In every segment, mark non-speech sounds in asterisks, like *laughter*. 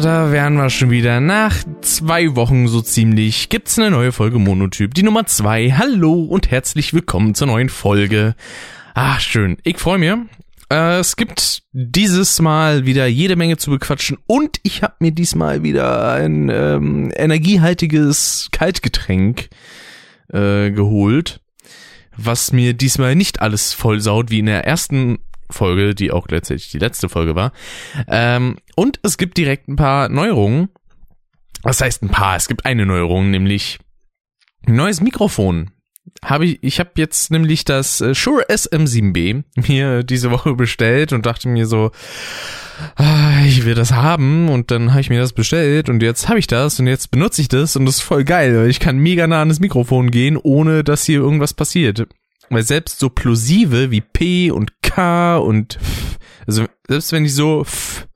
Ah, da wären wir schon wieder. Nach zwei Wochen so ziemlich gibt's eine neue Folge Monotyp, die Nummer zwei. Hallo und herzlich willkommen zur neuen Folge. Ah, schön. Ich freue mich. Äh, es gibt dieses Mal wieder jede Menge zu bequatschen und ich habe mir diesmal wieder ein ähm, energiehaltiges Kaltgetränk äh, geholt, was mir diesmal nicht alles vollsaut wie in der ersten Folge, die auch letztendlich die letzte Folge war. Ähm, und es gibt direkt ein paar Neuerungen. Was heißt ein paar? Es gibt eine Neuerung, nämlich ein neues Mikrofon. Habe ich, ich habe jetzt nämlich das äh, Shure SM7B mir diese Woche bestellt und dachte mir so, ah, ich will das haben und dann habe ich mir das bestellt und jetzt habe ich das und jetzt benutze ich das und das ist voll geil. Ich kann mega nah an das Mikrofon gehen, ohne dass hier irgendwas passiert. Weil selbst so plosive wie P und K und F, also selbst wenn ich so F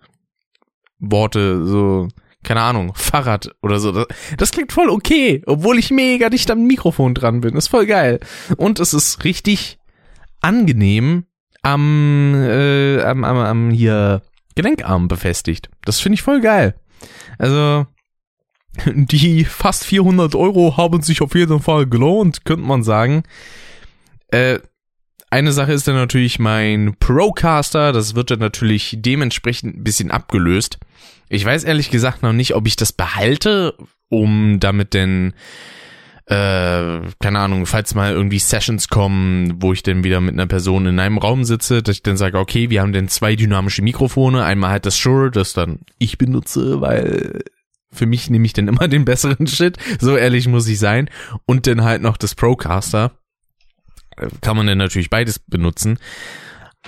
Worte so keine Ahnung, Fahrrad oder so. Das, das klingt voll okay, obwohl ich mega dicht am Mikrofon dran bin. Das ist voll geil. Und es ist richtig angenehm am, äh, am, am, am hier Gelenkarm befestigt. Das finde ich voll geil. Also, die fast 400 Euro haben sich auf jeden Fall gelohnt, könnte man sagen. Äh, eine Sache ist dann natürlich mein Procaster. Das wird dann natürlich dementsprechend ein bisschen abgelöst. Ich weiß ehrlich gesagt noch nicht, ob ich das behalte, um damit denn, äh, keine Ahnung, falls mal irgendwie Sessions kommen, wo ich dann wieder mit einer Person in einem Raum sitze, dass ich dann sage, okay, wir haben denn zwei dynamische Mikrofone. Einmal halt das Shure, das dann ich benutze, weil für mich nehme ich dann immer den besseren *laughs* Shit. So ehrlich muss ich sein. Und dann halt noch das Procaster kann man dann natürlich beides benutzen.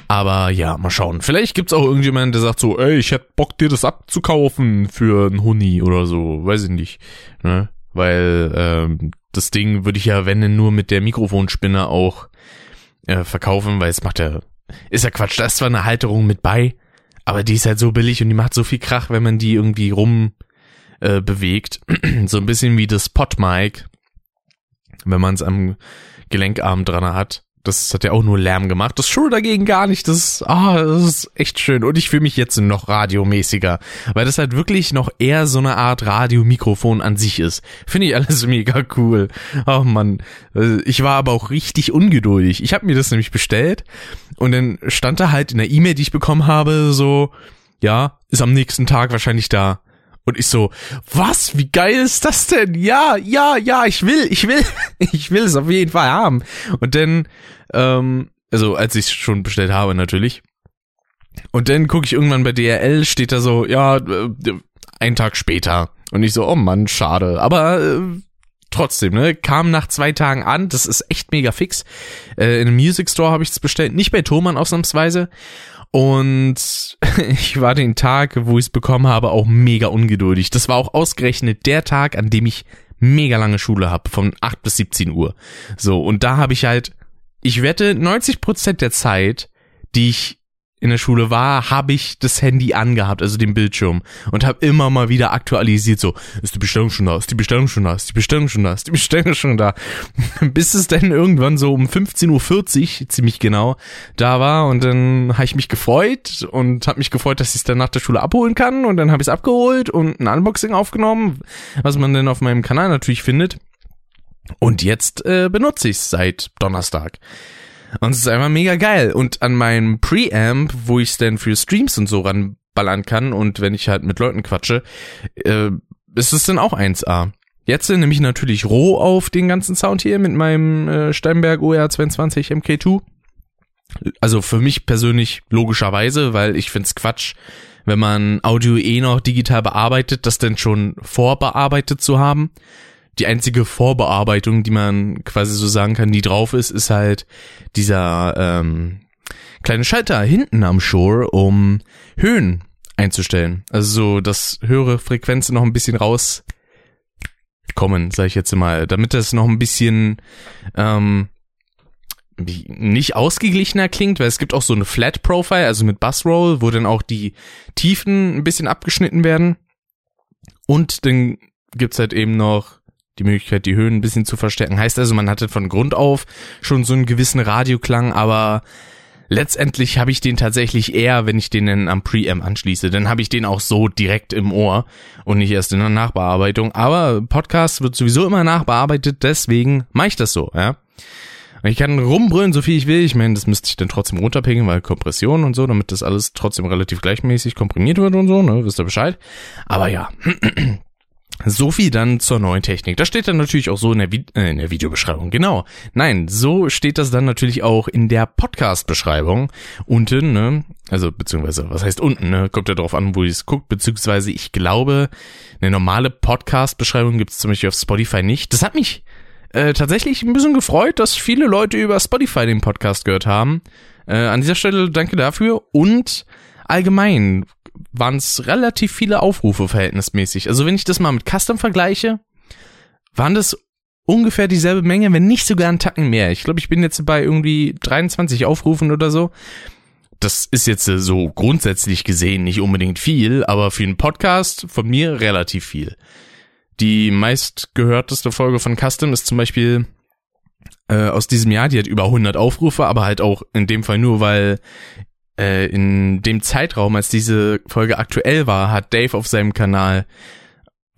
Aber ja, mal schauen. Vielleicht gibt's auch irgendjemanden, der sagt so, ey, ich hätte Bock, dir das abzukaufen für einen Huni oder so. Weiß ich nicht. Ne? Weil ähm, das Ding würde ich ja, wenn denn nur mit der Mikrofonspinne auch äh, verkaufen, weil es macht ja, ist ja Quatsch. Da ist zwar eine Halterung mit bei, aber die ist halt so billig und die macht so viel Krach, wenn man die irgendwie rum äh, bewegt. *clears throat* so ein bisschen wie das Podmic, wenn man es am Gelenkarm dran hat. Das hat ja auch nur Lärm gemacht. Das Shure dagegen gar nicht. Das ist, ah, das ist echt schön. Und ich fühle mich jetzt noch radiomäßiger, weil das halt wirklich noch eher so eine Art Radiomikrofon an sich ist. Finde ich alles *laughs* mega cool. Oh man, äh, ich war aber auch richtig ungeduldig. Ich habe mir das nämlich bestellt und dann stand da halt in der E-Mail, die ich bekommen habe, so, ja, ist am nächsten Tag wahrscheinlich da. Und ich so, was? Wie geil ist das denn? Ja, ja, ja, ich will, ich will, *laughs* ich will es auf jeden Fall haben. Und dann, ähm, also als ich es schon bestellt habe natürlich. Und dann gucke ich irgendwann bei DRL, steht da so, ja, äh, ein Tag später. Und ich so, oh Mann, schade. Aber äh, trotzdem, ne, kam nach zwei Tagen an. Das ist echt mega fix. Äh, in einem Music Store habe ich es bestellt, nicht bei Thomann ausnahmsweise. Und *laughs* ich war den Tag, wo ich es bekommen habe, auch mega ungeduldig. Das war auch ausgerechnet der Tag, an dem ich mega lange Schule habe, von 8 bis 17 Uhr. So, und da habe ich halt, ich wette, 90 Prozent der Zeit, die ich in der Schule war, habe ich das Handy angehabt, also den Bildschirm und habe immer mal wieder aktualisiert, so, ist die Bestellung schon da, ist die Bestellung schon da, ist die Bestellung schon da, ist die Bestellung schon da, *laughs* bis es dann irgendwann so um 15.40 Uhr ziemlich genau da war und dann habe ich mich gefreut und habe mich gefreut, dass ich es dann nach der Schule abholen kann und dann habe ich es abgeholt und ein Unboxing aufgenommen, was man dann auf meinem Kanal natürlich findet und jetzt äh, benutze ich es seit Donnerstag. Und es ist einfach mega geil. Und an meinem Preamp, wo ich es dann für Streams und so ranballern kann und wenn ich halt mit Leuten quatsche, äh, ist es dann auch 1A. Jetzt nehme ich natürlich roh auf den ganzen Sound hier mit meinem äh, Steinberg OR22 MK2. Also für mich persönlich logischerweise, weil ich find's Quatsch, wenn man Audio eh noch digital bearbeitet, das denn schon vorbearbeitet zu haben die einzige Vorbearbeitung, die man quasi so sagen kann, die drauf ist, ist halt dieser ähm, kleine Schalter hinten am Shore, um Höhen einzustellen. Also so, dass höhere Frequenzen noch ein bisschen rauskommen, sage ich jetzt mal, damit das noch ein bisschen ähm, nicht ausgeglichener klingt, weil es gibt auch so eine Flat Profile, also mit Bassroll, wo dann auch die Tiefen ein bisschen abgeschnitten werden. Und dann gibt's halt eben noch die Möglichkeit, die Höhen ein bisschen zu verstärken. Heißt also, man hatte von Grund auf schon so einen gewissen Radioklang, aber letztendlich habe ich den tatsächlich eher, wenn ich den dann am Preamp anschließe, dann habe ich den auch so direkt im Ohr und nicht erst in der Nachbearbeitung. Aber Podcast wird sowieso immer nachbearbeitet, deswegen mache ich das so, ja. Ich kann rumbrüllen, so viel ich will. Ich meine, das müsste ich dann trotzdem runterpingen, weil Kompression und so, damit das alles trotzdem relativ gleichmäßig komprimiert wird und so, ne, wisst ihr Bescheid. Aber ja, So viel dann zur neuen Technik. Das steht dann natürlich auch so in der, Vi äh, in der Videobeschreibung. Genau. Nein, so steht das dann natürlich auch in der Podcast-Beschreibung unten, ne? Also, beziehungsweise, was heißt unten, ne? Kommt ja darauf an, wo ihr es guckt, beziehungsweise ich glaube, eine normale Podcast-Beschreibung gibt es zum Beispiel auf Spotify nicht. Das hat mich äh, tatsächlich ein bisschen gefreut, dass viele Leute über Spotify den Podcast gehört haben. Äh, an dieser Stelle danke dafür und allgemein waren es relativ viele Aufrufe verhältnismäßig. Also wenn ich das mal mit Custom vergleiche, waren das ungefähr dieselbe Menge, wenn nicht sogar ein Tacken mehr. Ich glaube, ich bin jetzt bei irgendwie 23 Aufrufen oder so. Das ist jetzt äh, so grundsätzlich gesehen nicht unbedingt viel, aber für einen Podcast von mir relativ viel. Die meistgehörteste Folge von Custom ist zum Beispiel äh, aus diesem Jahr, die hat über 100 Aufrufe, aber halt auch in dem Fall nur, weil äh, in dem Zeitraum, als diese Folge aktuell war, hat Dave auf seinem Kanal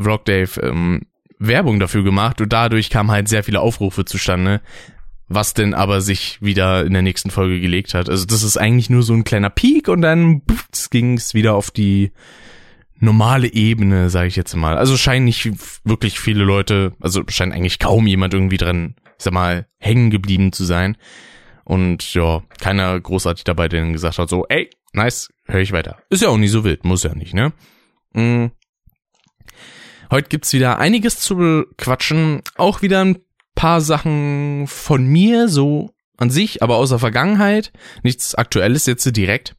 Vlog Dave ähm, Werbung dafür gemacht und dadurch kamen halt sehr viele Aufrufe zustande, was denn aber sich wieder in der nächsten Folge gelegt hat. Also das ist eigentlich nur so ein kleiner Peak und dann ging es wieder auf die normale Ebene, sage ich jetzt mal. Also scheinen nicht wirklich viele Leute, also scheint eigentlich kaum jemand irgendwie dran, ich sag mal, hängen geblieben zu sein. Und ja, keiner großartig dabei, der gesagt hat, so, ey, nice, höre ich weiter. Ist ja auch nicht so wild, muss ja nicht, ne? Mhm. Heute gibt's wieder einiges zu quatschen, auch wieder ein paar Sachen von mir, so an sich, aber aus der Vergangenheit. Nichts Aktuelles jetzt direkt.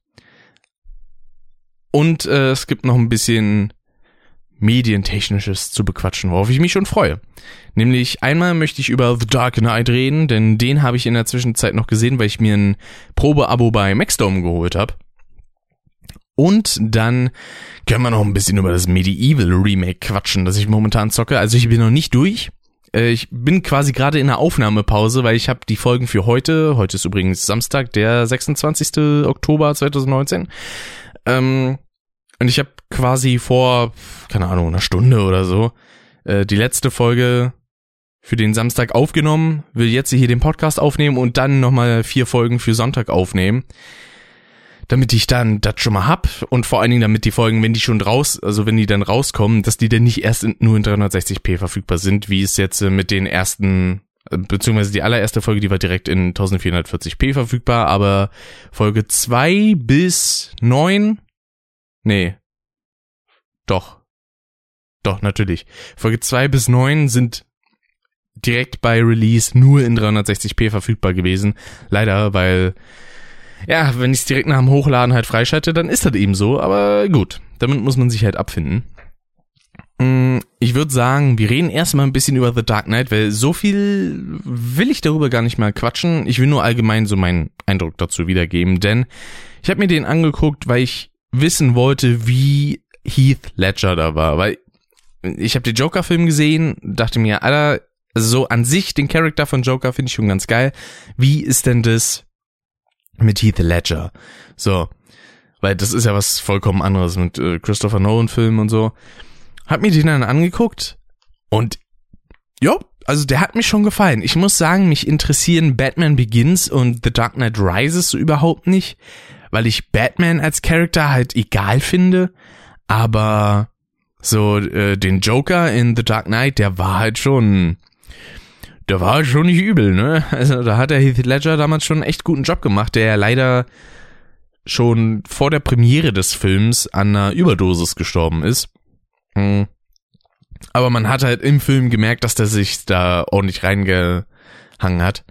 Und äh, es gibt noch ein bisschen Medientechnisches zu bequatschen, worauf ich mich schon freue. Nämlich einmal möchte ich über The Dark Knight reden, denn den habe ich in der Zwischenzeit noch gesehen, weil ich mir ein Probeabo bei Maxdome geholt habe. Und dann können wir noch ein bisschen über das Medieval Remake quatschen, das ich momentan zocke. Also ich bin noch nicht durch. Äh, ich bin quasi gerade in der Aufnahmepause, weil ich habe die Folgen für heute, heute ist übrigens Samstag, der 26. Oktober 2019, ähm, und ich habe quasi vor, keine Ahnung, einer Stunde oder so, äh, die letzte Folge für den Samstag aufgenommen, will jetzt hier den Podcast aufnehmen und dann nochmal vier Folgen für Sonntag aufnehmen. Damit ich dann das schon mal hab und vor allen Dingen damit die Folgen, wenn die schon raus, also wenn die dann rauskommen, dass die dann nicht erst in, nur in 360p verfügbar sind, wie es jetzt äh, mit den ersten, äh, beziehungsweise die allererste Folge, die war direkt in 1440p verfügbar, aber Folge zwei bis neun Nee. Doch. Doch, natürlich. Folge 2 bis 9 sind direkt bei Release nur in 360p verfügbar gewesen. Leider, weil, ja, wenn ich es direkt nach dem Hochladen halt freischalte, dann ist das eben so. Aber gut, damit muss man sich halt abfinden. Mm, ich würde sagen, wir reden erstmal ein bisschen über The Dark Knight, weil so viel will ich darüber gar nicht mal quatschen. Ich will nur allgemein so meinen Eindruck dazu wiedergeben, denn ich habe mir den angeguckt, weil ich wissen wollte, wie Heath Ledger da war, weil ich habe den Joker-Film gesehen, dachte mir, Alter, also so an sich den Charakter von Joker finde ich schon ganz geil. Wie ist denn das mit Heath Ledger? So, weil das ist ja was vollkommen anderes mit äh, Christopher Nolan-Filmen und so. Hab mir den dann angeguckt und ja, also der hat mich schon gefallen. Ich muss sagen, mich interessieren Batman Begins und The Dark Knight Rises überhaupt nicht weil ich Batman als Charakter halt egal finde, aber so äh, den Joker in The Dark Knight, der war halt schon, der war halt schon nicht übel, ne? *laughs* Also da hat der Heath Ledger damals schon einen echt guten Job gemacht, der ja leider schon vor der Premiere des Films an einer Überdosis gestorben ist. Hm. Aber man hat halt im Film gemerkt, dass der sich da ordentlich reingehangen hat.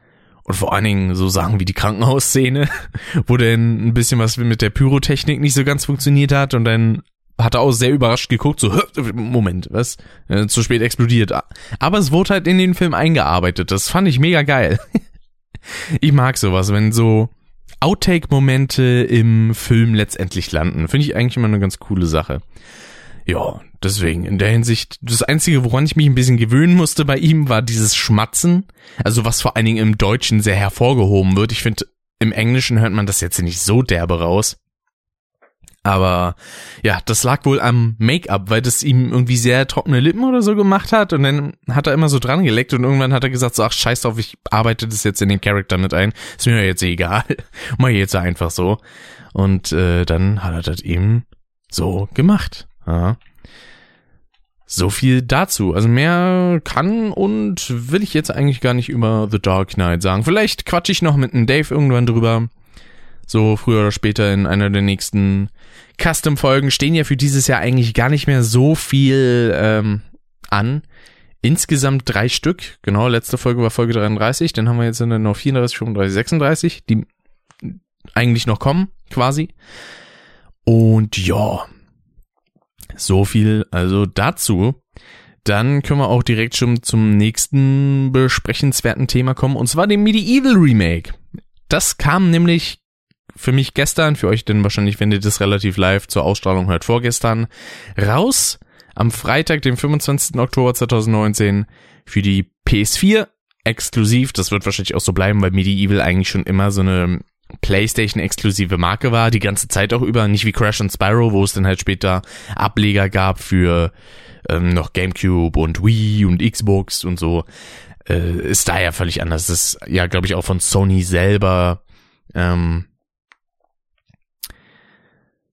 Und vor allen Dingen so Sachen wie die Krankenhausszene, *laughs* wo denn ein bisschen was mit der Pyrotechnik nicht so ganz funktioniert hat und dann hat er auch sehr überrascht geguckt, so, Moment, was? Äh, zu spät explodiert. Aber es wurde halt in den Film eingearbeitet. Das fand ich mega geil. *laughs* ich mag sowas, wenn so Outtake-Momente im Film letztendlich landen. Finde ich eigentlich immer eine ganz coole Sache. Ja, deswegen, in der Hinsicht, das Einzige, woran ich mich ein bisschen gewöhnen musste bei ihm, war dieses Schmatzen. Also was vor allen Dingen im Deutschen sehr hervorgehoben wird. Ich finde, im Englischen hört man das jetzt nicht so derbe raus. Aber ja, das lag wohl am Make-up, weil das ihm irgendwie sehr trockene Lippen oder so gemacht hat und dann hat er immer so dran geleckt und irgendwann hat er gesagt so, ach scheiß drauf, ich arbeite das jetzt in den Charakter mit ein. Ist mir jetzt egal. *laughs* Mach jetzt einfach so. Und äh, dann hat er das eben so gemacht. Ja. So viel dazu. Also mehr kann und will ich jetzt eigentlich gar nicht über The Dark Knight sagen. Vielleicht quatsch ich noch mit einem Dave irgendwann drüber. So früher oder später in einer der nächsten Custom-Folgen stehen ja für dieses Jahr eigentlich gar nicht mehr so viel ähm, an. Insgesamt drei Stück. Genau, letzte Folge war Folge 33. Dann haben wir jetzt noch 34, 35, 36, die eigentlich noch kommen, quasi. Und ja, so viel also dazu. Dann können wir auch direkt schon zum nächsten besprechenswerten Thema kommen, und zwar dem Medieval Remake. Das kam nämlich für mich gestern, für euch denn wahrscheinlich, wenn ihr das relativ live zur Ausstrahlung hört, vorgestern, raus am Freitag, dem 25. Oktober 2019 für die PS4 exklusiv. Das wird wahrscheinlich auch so bleiben, weil Medieval eigentlich schon immer so eine PlayStation-exklusive Marke war, die ganze Zeit auch über, nicht wie Crash und Spyro, wo es dann halt später Ableger gab für ähm, noch GameCube und Wii und Xbox und so, äh, ist da ja völlig anders. Das ist ja, glaube ich, auch von Sony selber ähm,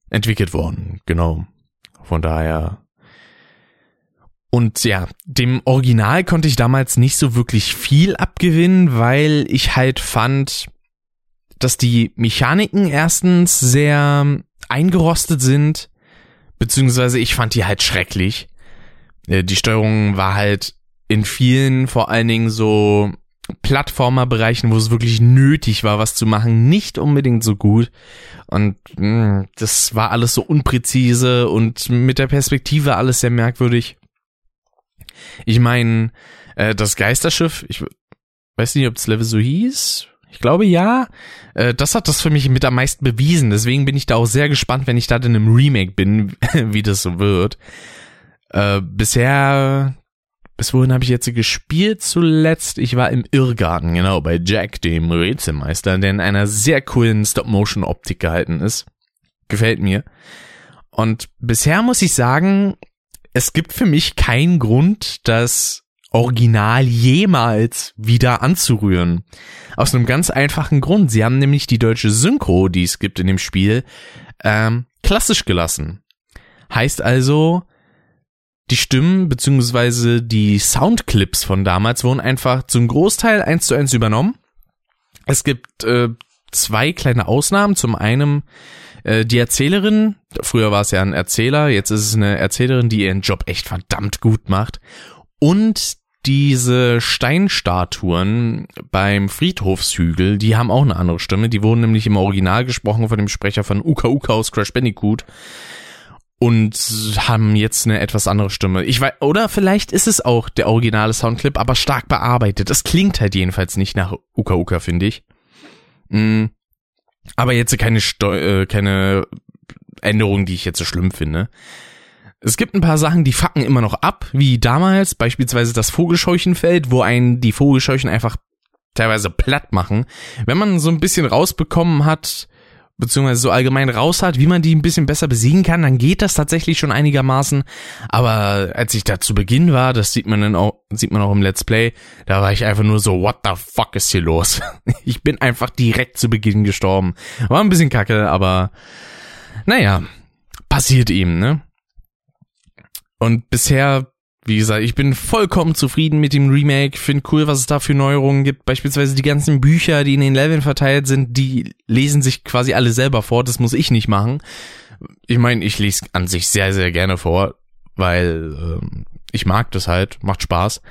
entwickelt worden, genau. Von daher. Und ja, dem Original konnte ich damals nicht so wirklich viel abgewinnen, weil ich halt fand, dass die Mechaniken erstens sehr eingerostet sind, beziehungsweise ich fand die halt schrecklich. Äh, die Steuerung war halt in vielen, vor allen Dingen so Plattformerbereichen, wo es wirklich nötig war, was zu machen, nicht unbedingt so gut. Und mh, hm, das war alles so unpräzise und mit der Perspektive alles sehr merkwürdig. Ich meine, äh, das Geisterschiff, ich weiß nicht, ob das Level so hieß. Ich glaube ja. Äh, das hat das für mich mit am meisten bewiesen. Deswegen bin ich da auch sehr gespannt, wenn ich da in einem Remake bin, *laughs* wie das so wird. Äh, bisher bis wohin habe ich jetzt gespielt zuletzt? Ich war im Irrgarten, genau, bei Jack, dem Rätselmeister, der in einer sehr coolen Stop-Motion-Optik gehalten ist. Gefällt mir. Und bisher muss ich sagen, es gibt für mich keinen Grund, das Original jemals wieder anzurühren. Aus einem ganz einfachen Grund. Sie haben nämlich die deutsche Synchro, die es gibt in dem Spiel, ähm, klassisch gelassen. Heißt also, die Stimmen beziehungsweise die Soundclips von damals wurden einfach zum Großteil eins zu eins übernommen. Es gibt äh, zwei kleine Ausnahmen. Zum einen äh, die Erzählerin, früher war es ja ein Erzähler, jetzt ist es eine Erzählerin, die ihren Job echt verdammt gut macht. Und diese Steinstatuen beim Friedhofshügel, die haben auch eine andere Stimme. Die wurden nämlich im Original gesprochen von dem Sprecher von Uka Uka aus Crash Bandicoot und haben jetzt eine etwas andere Stimme. Ich weiß, oder vielleicht ist es auch der originale Soundclip, aber stark bearbeitet. Das klingt halt jedenfalls nicht nach Uka Uka, finde ich. Mhm. Aber jetzt keine Steu äh, keine Änderung, die ich jetzt so schlimm finde. Es gibt ein paar Sachen, die fucken immer noch ab, wie damals, beispielsweise das Vogelscheuchenfeld, wo einen die Vogelscheuchen einfach teilweise platt machen. Wenn man so ein bisschen rausbekommen hat, beziehungsweise so allgemein raus hat, wie man die ein bisschen besser besiegen kann, dann geht das tatsächlich schon einigermaßen. Aber als ich da zu Beginn war, das sieht man dann auch, sieht man auch im Let's Play, da war ich einfach nur so, what the fuck ist hier los? *laughs* Ich bin einfach direkt zu Beginn gestorben. War ein bisschen kacke, aber naja, passiert ihm, ne? Und bisher wie gesagt, ich bin vollkommen zufrieden mit dem Remake. Finde cool, was es da für Neuerungen gibt. Beispielsweise die ganzen Bücher, die in den Leveln verteilt sind, die lesen sich quasi alle selber vor. Das muss ich nicht machen. Ich meine, ich lese an sich sehr, sehr gerne vor, weil ähm, ich mag das halt, macht Spaß.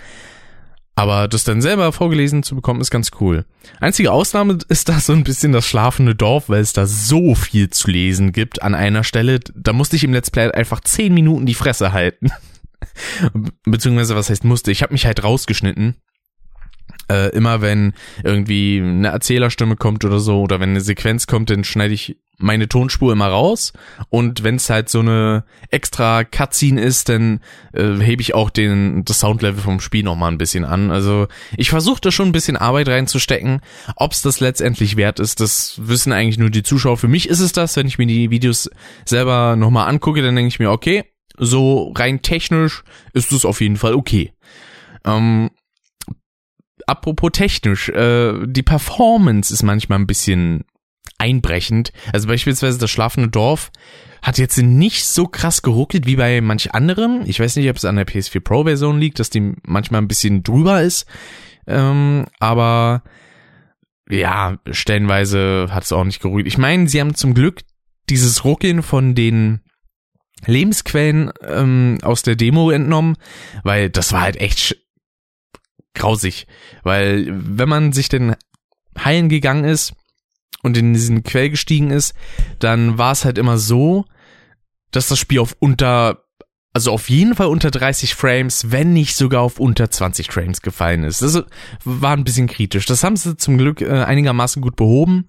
Aber das dann selber vorgelesen zu bekommen, ist ganz cool. Einzige Ausnahme ist da so ein bisschen das schlafende Dorf, weil es da so viel zu lesen gibt an einer Stelle. Da musste ich im Let's Play einfach zehn Minuten die Fresse halten. *laughs* Beziehungsweise, was heißt musste? Ich habe mich halt rausgeschnitten. Äh, immer wenn irgendwie eine Erzählerstimme kommt oder so, oder wenn eine Sequenz kommt, dann schneide ich meine Tonspur immer raus und wenn es halt so eine extra Cutscene ist, dann äh, hebe ich auch den das Soundlevel vom Spiel noch mal ein bisschen an. Also ich versuche da schon ein bisschen Arbeit reinzustecken. Ob es das letztendlich wert ist, das wissen eigentlich nur die Zuschauer. Für mich ist es das, wenn ich mir die Videos selber noch mal angucke, dann denke ich mir, okay, so rein technisch ist es auf jeden Fall okay. Ähm, apropos technisch, äh, die Performance ist manchmal ein bisschen einbrechend. Also beispielsweise das schlafende Dorf hat jetzt nicht so krass geruckelt wie bei manch anderen. Ich weiß nicht, ob es an der PS4 Pro Version liegt, dass die manchmal ein bisschen drüber ist. Ähm, aber ja, stellenweise hat es auch nicht geruckelt. Ich meine, sie haben zum Glück dieses Ruckeln von den Lebensquellen ähm, aus der Demo entnommen, weil das war halt echt grausig. Weil wenn man sich denn heilen gegangen ist, und in diesen Quell gestiegen ist, dann war es halt immer so, dass das Spiel auf unter, also auf jeden Fall unter 30 Frames, wenn nicht sogar auf unter 20 Frames gefallen ist. Das war ein bisschen kritisch. Das haben sie zum Glück äh, einigermaßen gut behoben.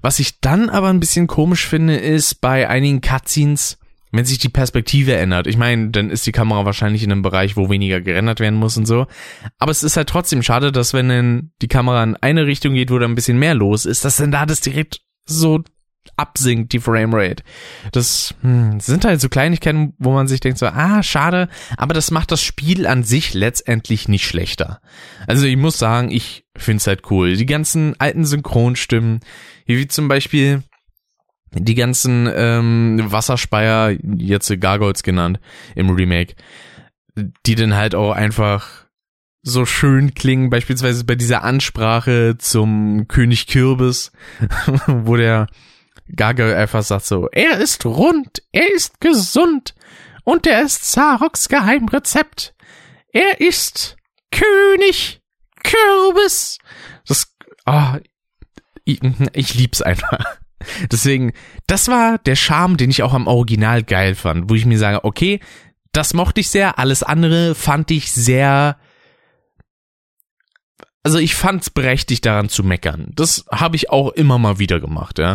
Was ich dann aber ein bisschen komisch finde, ist bei einigen Cutscenes, wenn sich die Perspektive ändert. Ich meine, dann ist die Kamera wahrscheinlich in einem Bereich, wo weniger gerendert werden muss und so. Aber es ist halt trotzdem schade, dass wenn dann die Kamera in eine Richtung geht, wo da ein bisschen mehr los ist, dass dann da das direkt so absinkt, die Framerate. Das hm, sind halt so Kleinigkeiten, wo man sich denkt so, ah, schade, aber das macht das Spiel an sich letztendlich nicht schlechter. Also ich muss sagen, ich find's halt cool. Die ganzen alten Synchronstimmen, wie zum Beispiel die ganzen ähm, Wasserspeier, jetzt Gargoyles genannt im Remake, die dann halt auch einfach so schön klingen, beispielsweise bei dieser Ansprache zum König Kürbis, *laughs* wo der Gargoyle einfach sagt so, er ist rund, er ist gesund und er ist Zaroks Geheimrezept. Er ist König Kürbis. Das, oh, ich, ich lieb's einfach. Deswegen, das war der Charme, den ich auch am Original geil fand, wo ich mir sage, okay, das mochte ich sehr, alles andere fand ich sehr also ich fand's berechtigt daran zu meckern. Das habe ich auch immer mal wieder gemacht, ja.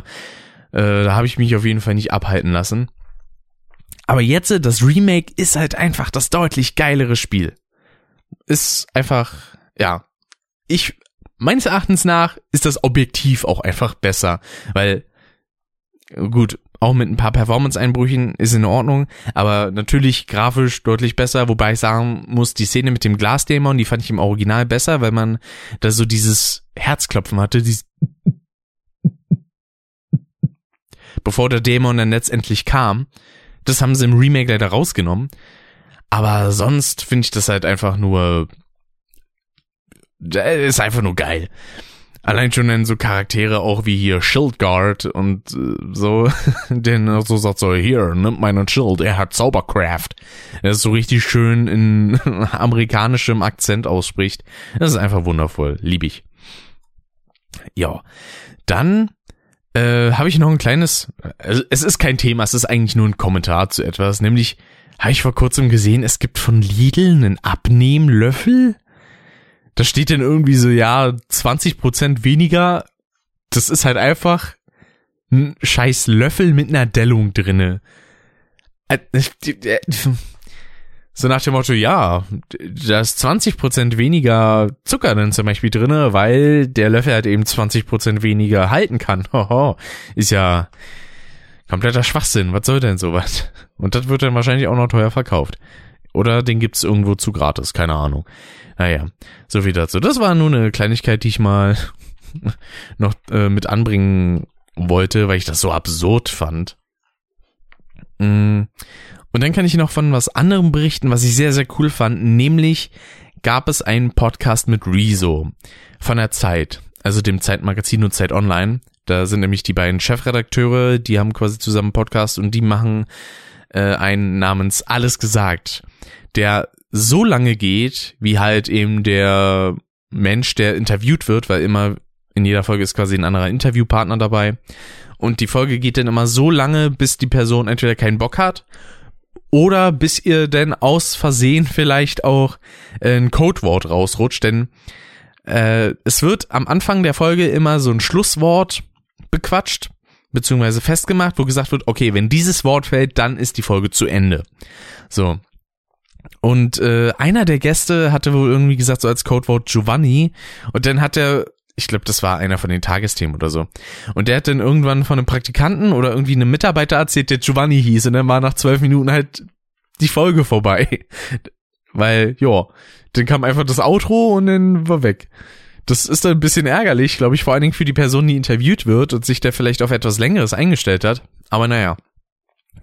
Äh, da habe ich mich auf jeden Fall nicht abhalten lassen. Aber jetzt, das Remake ist halt einfach das deutlich geilere Spiel. Ist einfach, ja. Ich, meines Erachtens nach, ist das objektiv auch einfach besser, weil Gut, auch mit ein paar Performance-Einbrüchen ist in Ordnung, aber natürlich grafisch deutlich besser, wobei ich sagen muss, die Szene mit dem Glasdämon, die fand ich im Original besser, weil man da so dieses Herzklopfen hatte, dieses bevor der Dämon dann letztendlich kam. Das haben sie im Remake leider rausgenommen. Aber sonst finde ich das halt einfach nur, äh, ist einfach nur geil. Allein schon dann so Charaktere auch wie hier Schildguard und äh, so, *laughs* denn so sagt so, hier, nimmt meinen Schild, er hat Zaubercraft. Er ist so richtig schön in *laughs* amerikanischem Akzent ausspricht. Das ist einfach wundervoll, lieb ich. Ja, dann äh, habe ich noch ein kleines, also es ist kein Thema, es ist eigentlich nur ein Kommentar zu etwas, nämlich habe ich vor kurzem gesehen, es gibt von Lidl einen Abnehmlöffel da steht dann irgendwie so, ja, 20 Prozent weniger. Das ist halt einfach ein scheiß Löffel mit einer Dellung drinne. Äh, so nach dem Motto, ja, da ist 20 Prozent weniger Zucker dann zum Beispiel drinne, weil der Löffel halt eben 20 Prozent weniger halten kann. *laughs* Hoho, ist ja kompletter Schwachsinn. Was soll denn sowas? Und das wird dann wahrscheinlich auch noch teuer verkauft. Oder den gibt's irgendwo zu gratis, keine Ahnung. Naja, so viel dazu. Das war nur eine Kleinigkeit, die ich mal *laughs* noch äh, mit anbringen wollte, weil ich das so absurd fand. Mm. Und dann kann ich noch von was anderem berichten, was ich sehr, sehr cool fand, nämlich gab es einen Podcast mit Rezo von der Zeit, also dem Zeitmagazin und Zeit Online. Da sind nämlich die beiden Chefredakteure, die haben quasi zusammen einen Podcast und die machen äh, einen namens Alles gesagt, der so lange geht, wie halt eben der Mensch, der interviewt wird, weil immer in jeder Folge ist quasi ein anderer Interviewpartner dabei. Und die Folge geht dann immer so lange, bis die Person entweder keinen Bock hat oder bis ihr denn aus Versehen vielleicht auch ein Codewort rausrutscht. Denn äh, es wird am Anfang der Folge immer so ein Schlusswort bequatscht beziehungsweise festgemacht, wo gesagt wird, okay, wenn dieses Wort fällt, dann ist die Folge zu Ende. So. Und äh, einer der Gäste hatte wohl irgendwie gesagt, so als Codewort Giovanni. Und dann hat er, ich glaube, das war einer von den Tagesthemen oder so. Und der hat dann irgendwann von einem Praktikanten oder irgendwie einem Mitarbeiter erzählt, der Giovanni hieß. Und dann war nach zwölf Minuten halt die Folge vorbei. *laughs* Weil, ja, dann kam einfach das Outro und dann war weg. Das ist ein bisschen ärgerlich, glaube ich, vor allen Dingen für die Person, die interviewt wird und sich da vielleicht auf etwas Längeres eingestellt hat. Aber naja.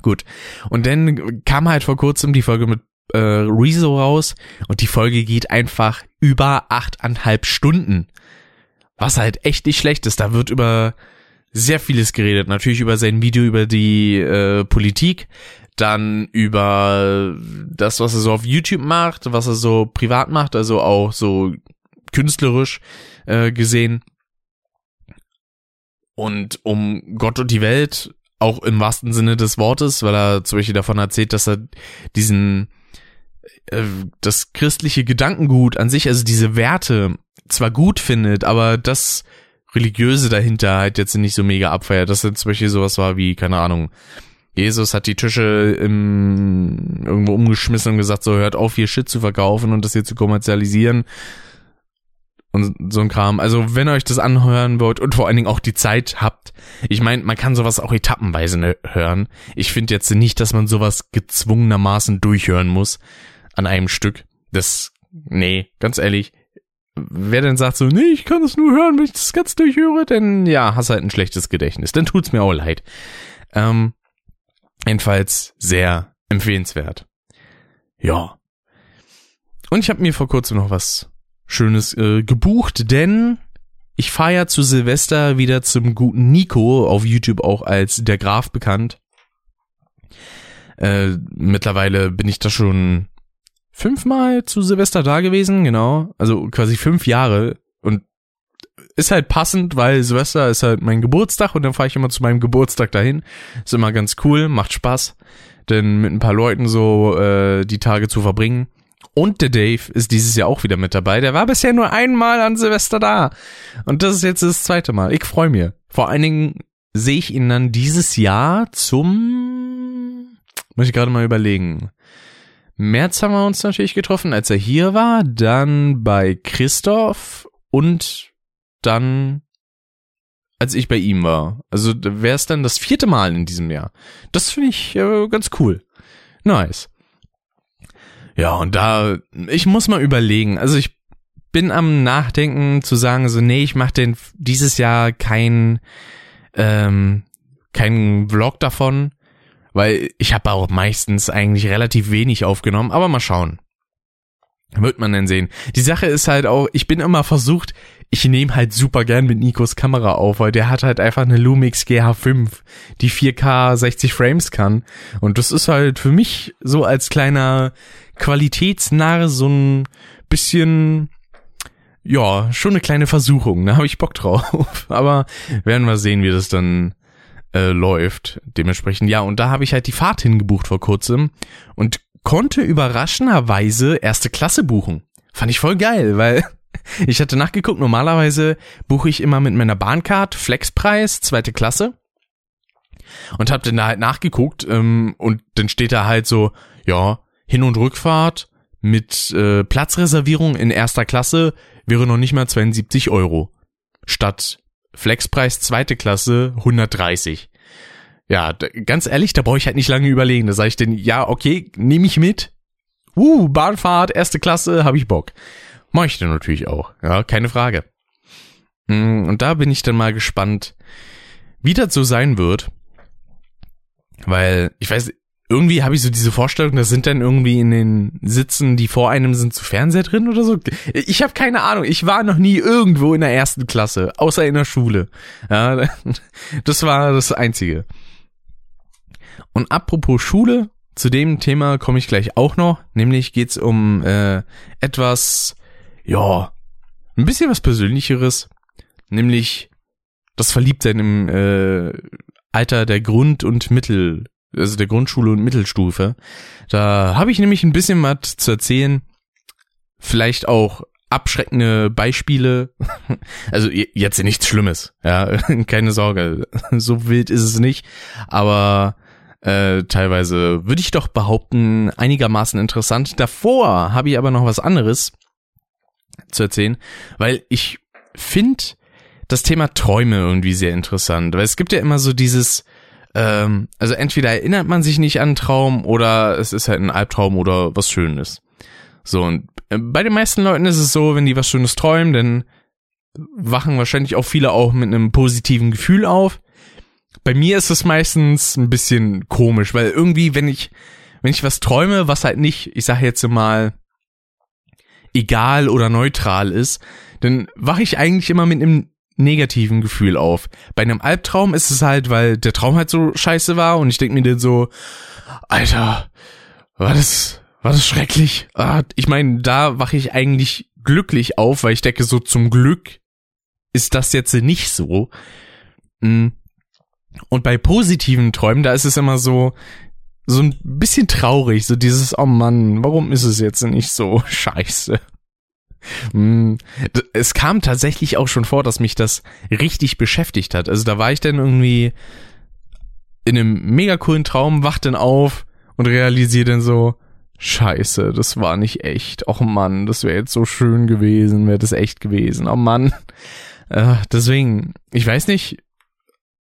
Gut. Und dann kam halt vor kurzem die Folge mit äh, Rezo raus und die Folge geht einfach über achteinhalb Stunden. Was halt echt nicht schlecht ist. Da wird über sehr vieles geredet. Natürlich über sein Video über die äh, Politik, dann über das, was er so auf YouTube macht, was er so privat macht, also auch so künstlerisch äh, gesehen. Und um Gott und die Welt, auch im wahrsten Sinne des Wortes, weil er zum Beispiel davon erzählt, dass er diesen äh, das christliche Gedankengut an sich, also diese Werte zwar gut findet, aber das religiöse dahinter halt jetzt nicht so mega abfeiert. Das jetzt zum Beispiel sowas war wie, keine Ahnung, Jesus hat die Tische im, irgendwo umgeschmissen und gesagt, so hört auf, hier Shit zu verkaufen und das hier zu kommerzialisieren. Und so ein Kram. Also, wenn ihr euch das anhören wollt und vor allen Dingen auch die Zeit habt, ich meine, man kann sowas auch etappenweise ne, hören. Ich finde jetzt nicht, dass man sowas gezwungenermaßen durchhören muss an einem Stück. Das, nee, ganz ehrlich, wer denn sagt so, nee, ich kann das nur hören, wenn ich das ganz durchhöre, denn ja, hast halt ein schlechtes Gedächtnis. Dann tut's mir auch leid. Ähm, Jedenfalls sehr empfehlenswert. Ja. Und ich habe mir vor kurzem noch was Schönes äh, gebucht, denn ich fahre ja zu Silvester wieder zum guten Nico, auf YouTube auch als der Graf bekannt. Äh, mittlerweile bin ich da schon fünfmal zu Silvester da gewesen, genau. Also quasi fünf Jahre. Und ist halt passend, weil Silvester ist halt mein Geburtstag und dann fahre ich immer zu meinem Geburtstag dahin. Ist immer ganz cool, macht Spaß, denn mit ein paar Leuten so äh, die Tage zu verbringen. Und der Dave ist dieses Jahr auch wieder mit dabei. Der war bisher nur einmal an Silvester da. Und das ist jetzt das zweite Mal. Ich freue mich. Vor allen Dingen sehe ich ihn dann dieses Jahr zum, muss ich gerade mal überlegen. März haben wir uns natürlich getroffen, als er hier war. Dann bei Christoph und dann, als ich bei ihm war. Also wäre es dann das vierte Mal in diesem Jahr. Das finde ich äh, ganz cool. Nice. Ja, und da, ich muss mal überlegen. Also ich bin am Nachdenken zu sagen, so, nee, ich mache denn dieses Jahr kein, ähm, kein Vlog davon, weil ich habe auch meistens eigentlich relativ wenig aufgenommen, aber mal schauen. Wird man denn sehen. Die Sache ist halt auch, ich bin immer versucht, ich nehme halt super gern mit Nikos Kamera auf, weil der hat halt einfach eine Lumix GH5, die 4K 60 Frames kann. Und das ist halt für mich so als kleiner Qualitätsnarr so ein bisschen, ja, schon eine kleine Versuchung. *laughs* Da habe ich Bock drauf. Aber werden wir sehen, wie das dann äh, läuft. Dementsprechend, ja, und da habe ich halt die Fahrt hingebucht vor kurzem und konnte überraschenderweise erste Klasse buchen. Fand ich voll geil, weil *laughs* ich hatte nachgeguckt, normalerweise buche ich immer mit meiner Bahncard Flexpreis, zweite Klasse. Und hab dann da halt nachgeguckt ähm, und dann steht da halt so, ja, Hin- und Rückfahrt mit äh, Platzreservierung in erster Klasse wäre noch nicht mal 72 Euro. Statt Flexpreis zweite Klasse 130. Ja, ganz ehrlich, da brauche ich halt nicht lange überlegen. Da sage ich denn, ja, okay, nehme ich mit. Uh, Bahnfahrt, erste Klasse, habe ich Bock. Mach ich dann natürlich auch, ja, keine Frage. Mm, und da bin ich dann mal gespannt, wie das so sein wird. Weil, ich weiß, irgendwie habe ich so diese Vorstellung, das sind dann irgendwie in den Sitzen, die vor einem sind, zu Fernseher drin oder so. Ich habe keine Ahnung. Ich war noch nie irgendwo in der ersten Klasse, außer in der Schule. Ja, *laughs* das war das Einzige. Und apropos Schule, zu dem Thema komme ich gleich auch noch. Nämlich geht's um äh, etwas ja, ein bisschen was Persönlicheres, nämlich das Verliebtsein im äh, Alter der Grund- und Mittel, also der Grundschule und Mittelstufe. Da habe ich nämlich ein bisschen was zu erzählen, vielleicht auch abschreckende Beispiele. *laughs* Also jetzt nichts Schlimmes, ja, *laughs* keine Sorge, *laughs* so wild ist es nicht, aber äh, teilweise würde ich doch behaupten einigermaßen interessant. Davor habe ich aber noch was anderes zu erzählen, weil ich finde das Thema Träume irgendwie sehr interessant, weil es gibt ja immer so dieses ähm, also entweder erinnert man sich nicht an einen Traum oder es ist halt ein Albtraum oder was Schönes. So, und äh, bei den meisten Leuten ist es so, wenn die was Schönes träumen, dann wachen wahrscheinlich auch viele auch mit einem positiven Gefühl auf. Bei mir ist es meistens ein bisschen komisch, weil irgendwie, wenn ich, wenn ich was träume, was halt nicht, ich sage jetzt mal, egal oder neutral ist, dann wache ich eigentlich immer mit einem negativen Gefühl auf. Bei einem Albtraum ist es halt, weil der Traum halt so scheiße war und ich denke mir dann so, Alter, war das, war das schrecklich. Ah, ich meine, da wache ich eigentlich glücklich auf, weil ich denke so, zum Glück ist das jetzt nicht so. Mm. Und bei positiven Träumen, da ist es immer so, so ein bisschen traurig, so dieses, oh Mann, warum ist es jetzt nicht so *laughs* scheiße? Hm, es kam tatsächlich auch schon vor, dass mich das richtig beschäftigt hat. Also da war ich dann irgendwie in einem mega coolen Traum, wach dann auf und realisiere dann so, scheiße, das war nicht echt. Och Mann, das wäre jetzt so schön gewesen, wäre das echt gewesen. Oh Mann. Äh, deswegen, ich weiß nicht,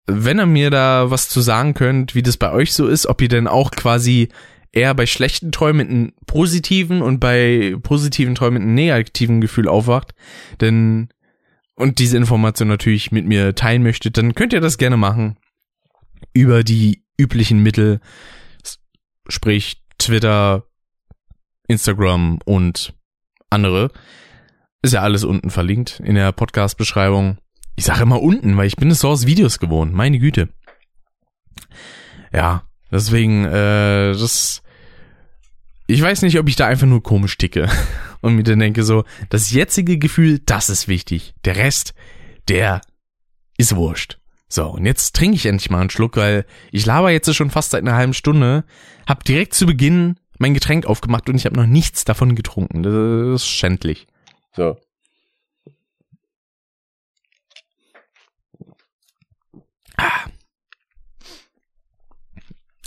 wenn ihr mir da was zu sagen könnt, wie das bei euch so ist, ob ihr denn auch quasi eher bei schlechten Träumen mit einem positiven und bei positiven Träumen mit einem negativen Gefühl aufwacht, denn und diese Information natürlich mit mir teilen möchtet, dann könnt ihr das gerne machen über die üblichen Mittel, sprich Twitter, Instagram und andere. Ist ja alles unten verlinkt in der Podcast-Beschreibung. Ich sage immer unten, weil ich bin es so aus Videos gewohnt. Meine Güte. Ja, deswegen, äh, das ich weiß nicht, ob ich da einfach nur komisch ticke *laughs* und mir dann denke so, das jetzige Gefühl, das ist wichtig. Der Rest, der ist wurscht. So, und jetzt trinke ich endlich mal einen Schluck, weil ich laber jetzt schon fast seit einer halben Stunde, hab direkt zu Beginn mein Getränk aufgemacht und ich habe noch nichts davon getrunken. Das ist schändlich. So.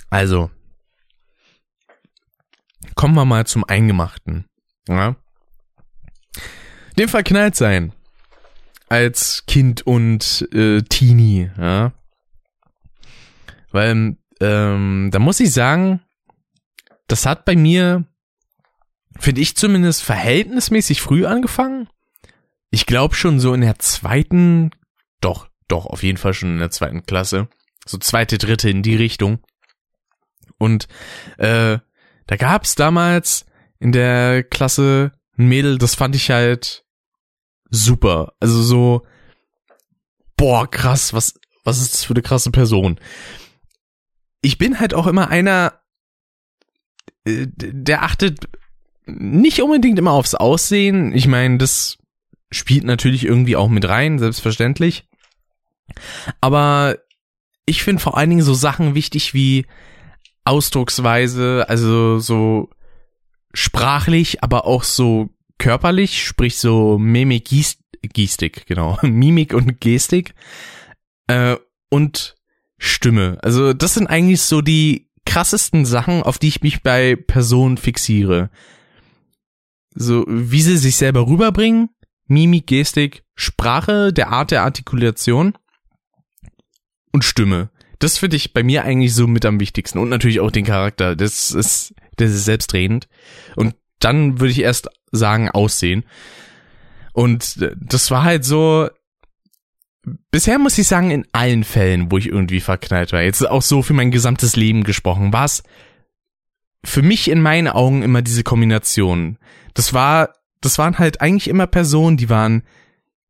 Also, kommen wir mal zum Eingemachten. Ja? Dem verknallt sein. Als Kind und äh, Teenie, ja. Weil, ähm, da muss ich sagen, das hat bei mir, finde ich zumindest, verhältnismäßig früh angefangen. Ich glaube schon so in der zweiten, doch, doch, auf jeden Fall schon in der zweiten Klasse. So zweite, dritte in die Richtung. Und äh, da gab's damals in der Klasse ein Mädel, das fand ich halt super. Also so, boah, krass, was, was ist das für eine krasse Person? Ich bin halt auch immer einer, äh, der achtet nicht unbedingt immer aufs Aussehen. Ich meine, das spielt natürlich irgendwie auch mit rein, selbstverständlich. Aber ich finde vor allen Dingen so Sachen wichtig wie Ausdrucksweise, also so sprachlich, aber auch so körperlich, sprich so Mimik, Gestik, genau, *laughs* Mimik und Gestik äh, und Stimme. Also das sind eigentlich so die krassesten Sachen, auf die ich mich bei Personen fixiere. So wie sie sich selber rüberbringen, Mimik, Gestik, Sprache, der Art der Artikulation und Stimme. Das finde ich bei mir eigentlich so mit am wichtigsten. Und natürlich auch den Charakter. Das ist, das ist selbstredend. Und dann würde ich erst sagen, Aussehen. Und das war halt so, bisher muss ich sagen, in allen Fällen, wo ich irgendwie verknallt war, jetzt auch so für mein gesamtes Leben gesprochen, war es für mich in meinen Augen immer diese Kombination. Das war, das waren halt eigentlich immer Personen, die waren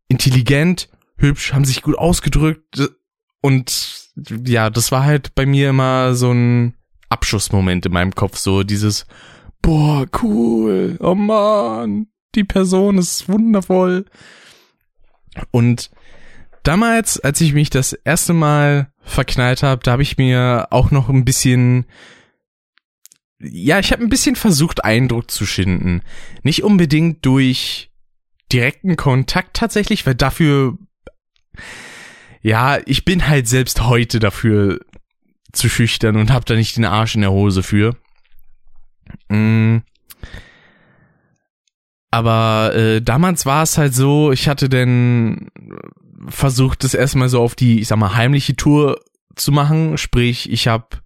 intelligent, hübsch, haben sich gut ausgedrückt und ja, das war halt bei mir immer so ein Abschussmoment in meinem Kopf, so dieses, boah, cool, oh man, die Person ist wundervoll. Und damals, als ich mich das erste Mal verknallt habe, da habe ich mir auch noch ein bisschen ja, ich habe ein bisschen versucht, Eindruck zu schinden. Nicht unbedingt durch direkten Kontakt tatsächlich, weil dafür, ja, ich bin halt selbst heute dafür zu schüchtern und hab da nicht den Arsch in der Hose für. Mm. Aber äh, damals war es halt so, ich hatte dann versucht, das erstmal so auf die, ich sag mal, heimliche Tour zu machen. Sprich, ich habe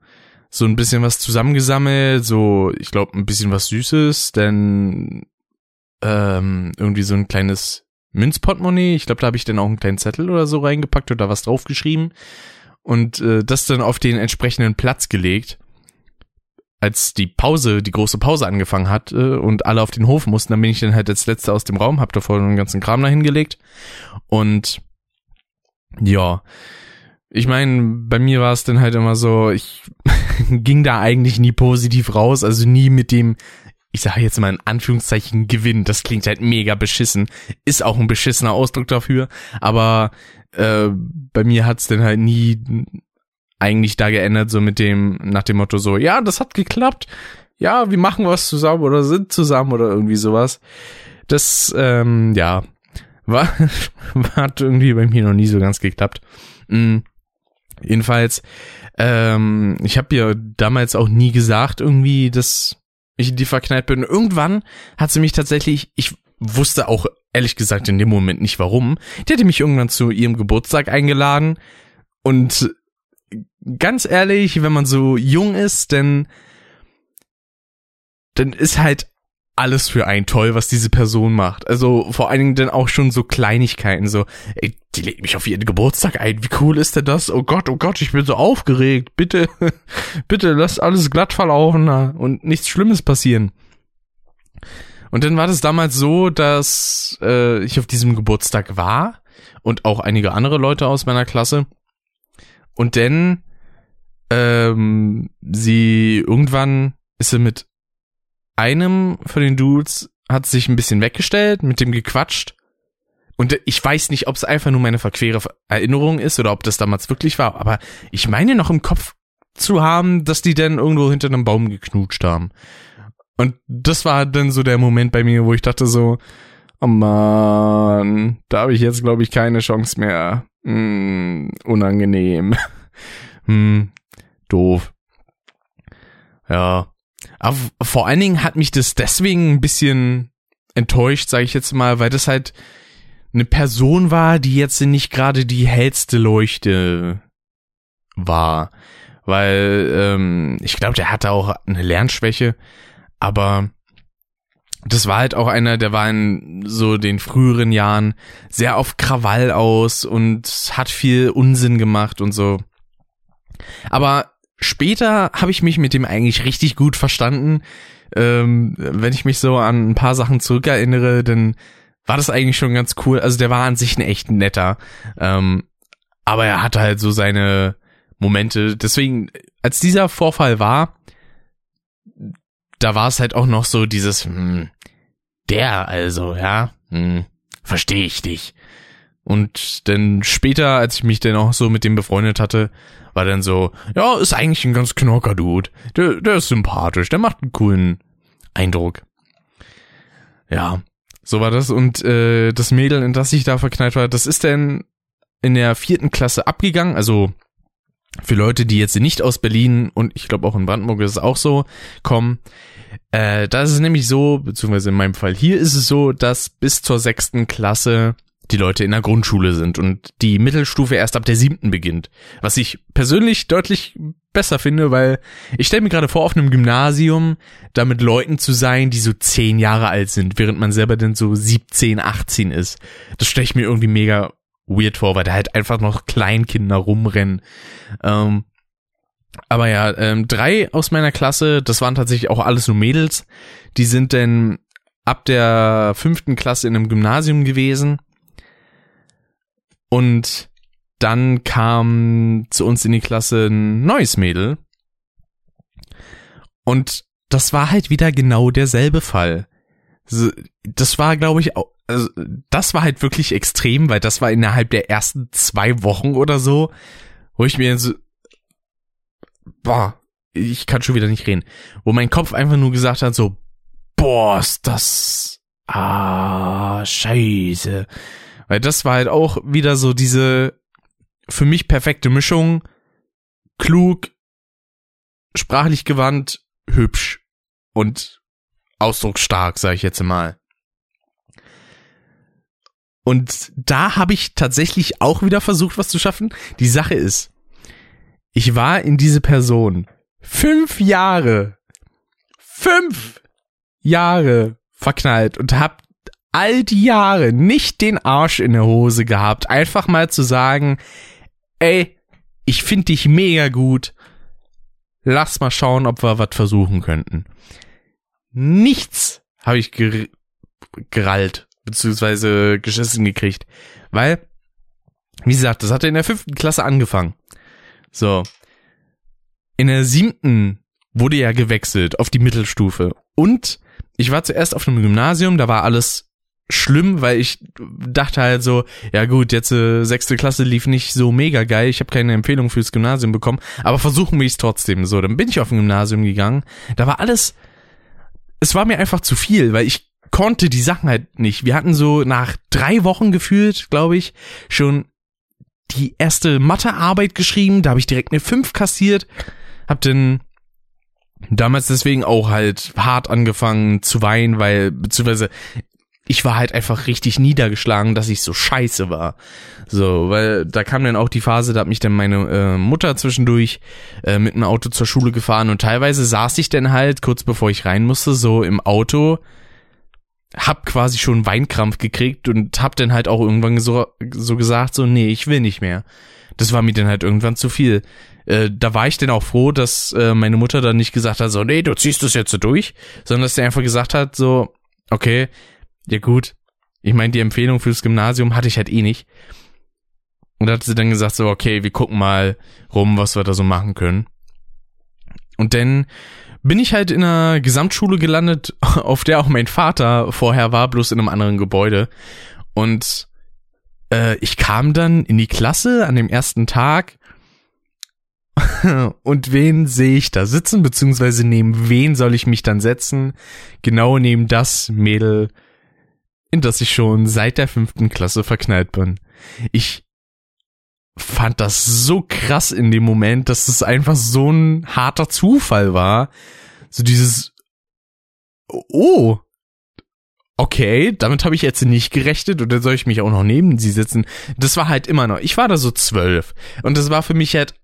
so ein bisschen was zusammengesammelt, so, ich glaube, ein bisschen was Süßes, denn ähm, irgendwie so ein kleines Münzportemonnaie. Ich glaube, da habe ich dann auch einen kleinen Zettel oder so reingepackt oder was draufgeschrieben und äh, das dann auf den entsprechenden Platz gelegt. Als die Pause, die große Pause angefangen hat äh, und alle auf den Hof mussten, dann bin ich dann halt als letzter aus dem Raum, hab davor den ganzen Kram dahin gelegt und ja, ich meine, bei mir war es dann halt immer so, ich *laughs* ging da eigentlich nie positiv raus, also nie mit dem, ich sage jetzt mal in Anführungszeichen Gewinn. Das klingt halt mega beschissen. Ist auch ein beschissener Ausdruck dafür. Aber äh, bei mir hat's dann halt nie eigentlich da geändert, so mit dem, nach dem Motto so, ja, das hat geklappt. Ja, wir machen was zusammen oder sind zusammen oder irgendwie sowas. Das, ähm, ja, *laughs* war, hat irgendwie bei mir noch nie so ganz geklappt. Mhm. Jedenfalls, ähm, ich habe ja damals auch nie gesagt, irgendwie, dass ich in die verknallt bin. Irgendwann hat sie mich tatsächlich, ich wusste auch ehrlich gesagt in dem Moment nicht warum. Die hatte mich irgendwann zu ihrem Geburtstag eingeladen und ganz ehrlich, wenn man so jung ist, denn dann ist halt alles für einen toll, was diese Person macht. Also vor allen Dingen dann auch schon so Kleinigkeiten, so, ey, die legt mich auf ihren Geburtstag ein, wie cool ist denn das? Oh Gott, oh Gott, ich bin so aufgeregt, bitte, *laughs* bitte, lass alles glatt verlaufen und nichts Schlimmes passieren. Und dann war das damals so, dass äh, ich auf diesem Geburtstag war und auch einige andere Leute aus meiner Klasse. Und dann ähm, sie irgendwann ist sie mit einem von den Dudes hat sich ein bisschen weggestellt, mit dem gequatscht. Und ich weiß nicht, ob es einfach nur meine verquere Erinnerung ist oder ob das damals wirklich war, aber ich meine noch im Kopf zu haben, dass die dann irgendwo hinter einem Baum geknutscht haben. Und das war dann so der Moment bei mir, wo ich dachte so, oh man, da habe ich jetzt glaube ich keine Chance mehr. Hm, unangenehm. *laughs* hm, doof. Ja, aber vor allen Dingen hat mich das deswegen ein bisschen enttäuscht, sage ich jetzt mal, weil das halt eine Person war, die jetzt nicht gerade die hellste Leuchte war. Weil ähm, ich glaube, der hatte auch eine Lernschwäche, aber das war halt auch einer, der war in so den früheren Jahren sehr auf Krawall aus und hat viel Unsinn gemacht und so. Aber Später habe ich mich mit dem eigentlich richtig gut verstanden. Ähm, wenn ich mich so an ein paar Sachen zurückerinnere, dann war das eigentlich schon ganz cool. Also der war an sich ein echt netter. Ähm, aber er hatte halt so seine Momente. Deswegen, als dieser Vorfall war, da war es halt auch noch so dieses, hm, der also, ja, hm, verstehe ich dich. Und dann später, als ich mich dann auch so mit dem befreundet hatte, war dann so, ja, ist eigentlich ein ganz knocker Dude. Der, der ist sympathisch, der macht einen coolen Eindruck. Ja, so war das. Und äh, das Mädel, in das ich da verknallt war, das ist dann in der vierten Klasse abgegangen. Also für Leute, die jetzt nicht aus Berlin und ich glaube auch in Brandenburg ist es auch so, kommen. Äh, da ist es nämlich so, beziehungsweise in meinem Fall hier ist es so, dass bis zur sechsten Klasse die Leute in der Grundschule sind und die Mittelstufe erst ab der siebten beginnt. Was ich persönlich deutlich besser finde, weil ich stelle mir gerade vor, auf einem Gymnasium da mit Leuten zu sein, die so zehn Jahre alt sind, während man selber dann so 17, 18 ist. Das stelle ich mir irgendwie mega weird vor, weil da halt einfach noch Kleinkinder rumrennen. Ähm, aber ja, ähm, drei aus meiner Klasse, das waren tatsächlich auch alles nur Mädels, die sind denn ab der fünften Klasse in einem Gymnasium gewesen und dann kam zu uns in die Klasse ein neues Mädel. Und das war halt wieder genau derselbe Fall. Das war, glaube ich, auch, also das war halt wirklich extrem, weil das war innerhalb der ersten zwei Wochen oder so, wo ich mir so, boah, ich kann schon wieder nicht reden, wo mein Kopf einfach nur gesagt hat so, boah, ist das ah, scheiße. Weil das war halt auch wieder so diese für mich perfekte Mischung. Klug, sprachlich gewandt, hübsch und ausdrucksstark, sage ich jetzt mal. Und da habe ich tatsächlich auch wieder versucht, was zu schaffen. Die Sache ist, ich war in diese Person fünf Jahre, fünf Jahre verknallt und hab all die Jahre nicht den Arsch in der Hose gehabt, einfach mal zu sagen, ey, ich finde dich mega gut, lass mal schauen, ob wir was versuchen könnten. Nichts habe ich ger gerallt, beziehungsweise geschissen gekriegt, weil, wie gesagt, das hatte in der fünften Klasse angefangen. So. In der siebten wurde ja gewechselt auf die Mittelstufe und ich war zuerst auf einem Gymnasium, da war alles schlimm, weil ich dachte halt so, ja gut, jetzt äh, sechste Klasse lief nicht so mega geil, ich habe keine Empfehlung fürs Gymnasium bekommen, aber versuchen wir es trotzdem. So, dann bin ich auf ein Gymnasium gegangen, da war alles, es war mir einfach zu viel, weil ich konnte die Sachen halt nicht. Wir hatten so nach drei Wochen gefühlt, glaube ich, schon die erste Mathearbeit geschrieben, da habe ich direkt eine 5 kassiert, hab dann damals deswegen auch halt hart angefangen zu weinen, weil, beziehungsweise ich war halt einfach richtig niedergeschlagen, dass ich so scheiße war. So, weil da kam dann auch die Phase, da hat mich dann meine äh, Mutter zwischendurch äh, mit einem Auto zur Schule gefahren und teilweise saß ich dann halt, kurz bevor ich rein musste, so im Auto, hab quasi schon Weinkrampf gekriegt und hab dann halt auch irgendwann so, so gesagt, so, nee, ich will nicht mehr. Das war mir dann halt irgendwann zu viel. Äh, da war ich dann auch froh, dass äh, meine Mutter dann nicht gesagt hat, so, nee, du ziehst das jetzt so durch, sondern dass sie einfach gesagt hat, so, okay, ja gut, ich meine, die Empfehlung fürs Gymnasium hatte ich halt eh nicht. Und da hat sie dann gesagt, so, okay, wir gucken mal rum, was wir da so machen können. Und dann bin ich halt in einer Gesamtschule gelandet, *laughs* auf der auch mein Vater vorher war, bloß in einem anderen Gebäude. Und äh, ich kam dann in die Klasse an dem ersten Tag *laughs* und wen sehe ich da sitzen, beziehungsweise neben wen soll ich mich dann setzen? Genau neben das Mädel, in das ich schon seit der fünften Klasse verknallt bin. Ich fand das so krass in dem Moment, dass es einfach so ein harter Zufall war. So dieses, oh, okay, damit habe ich jetzt nicht gerechnet dann soll ich mich auch noch neben sie sitzen. Das war halt immer noch, ich war da so zwölf und das war für mich halt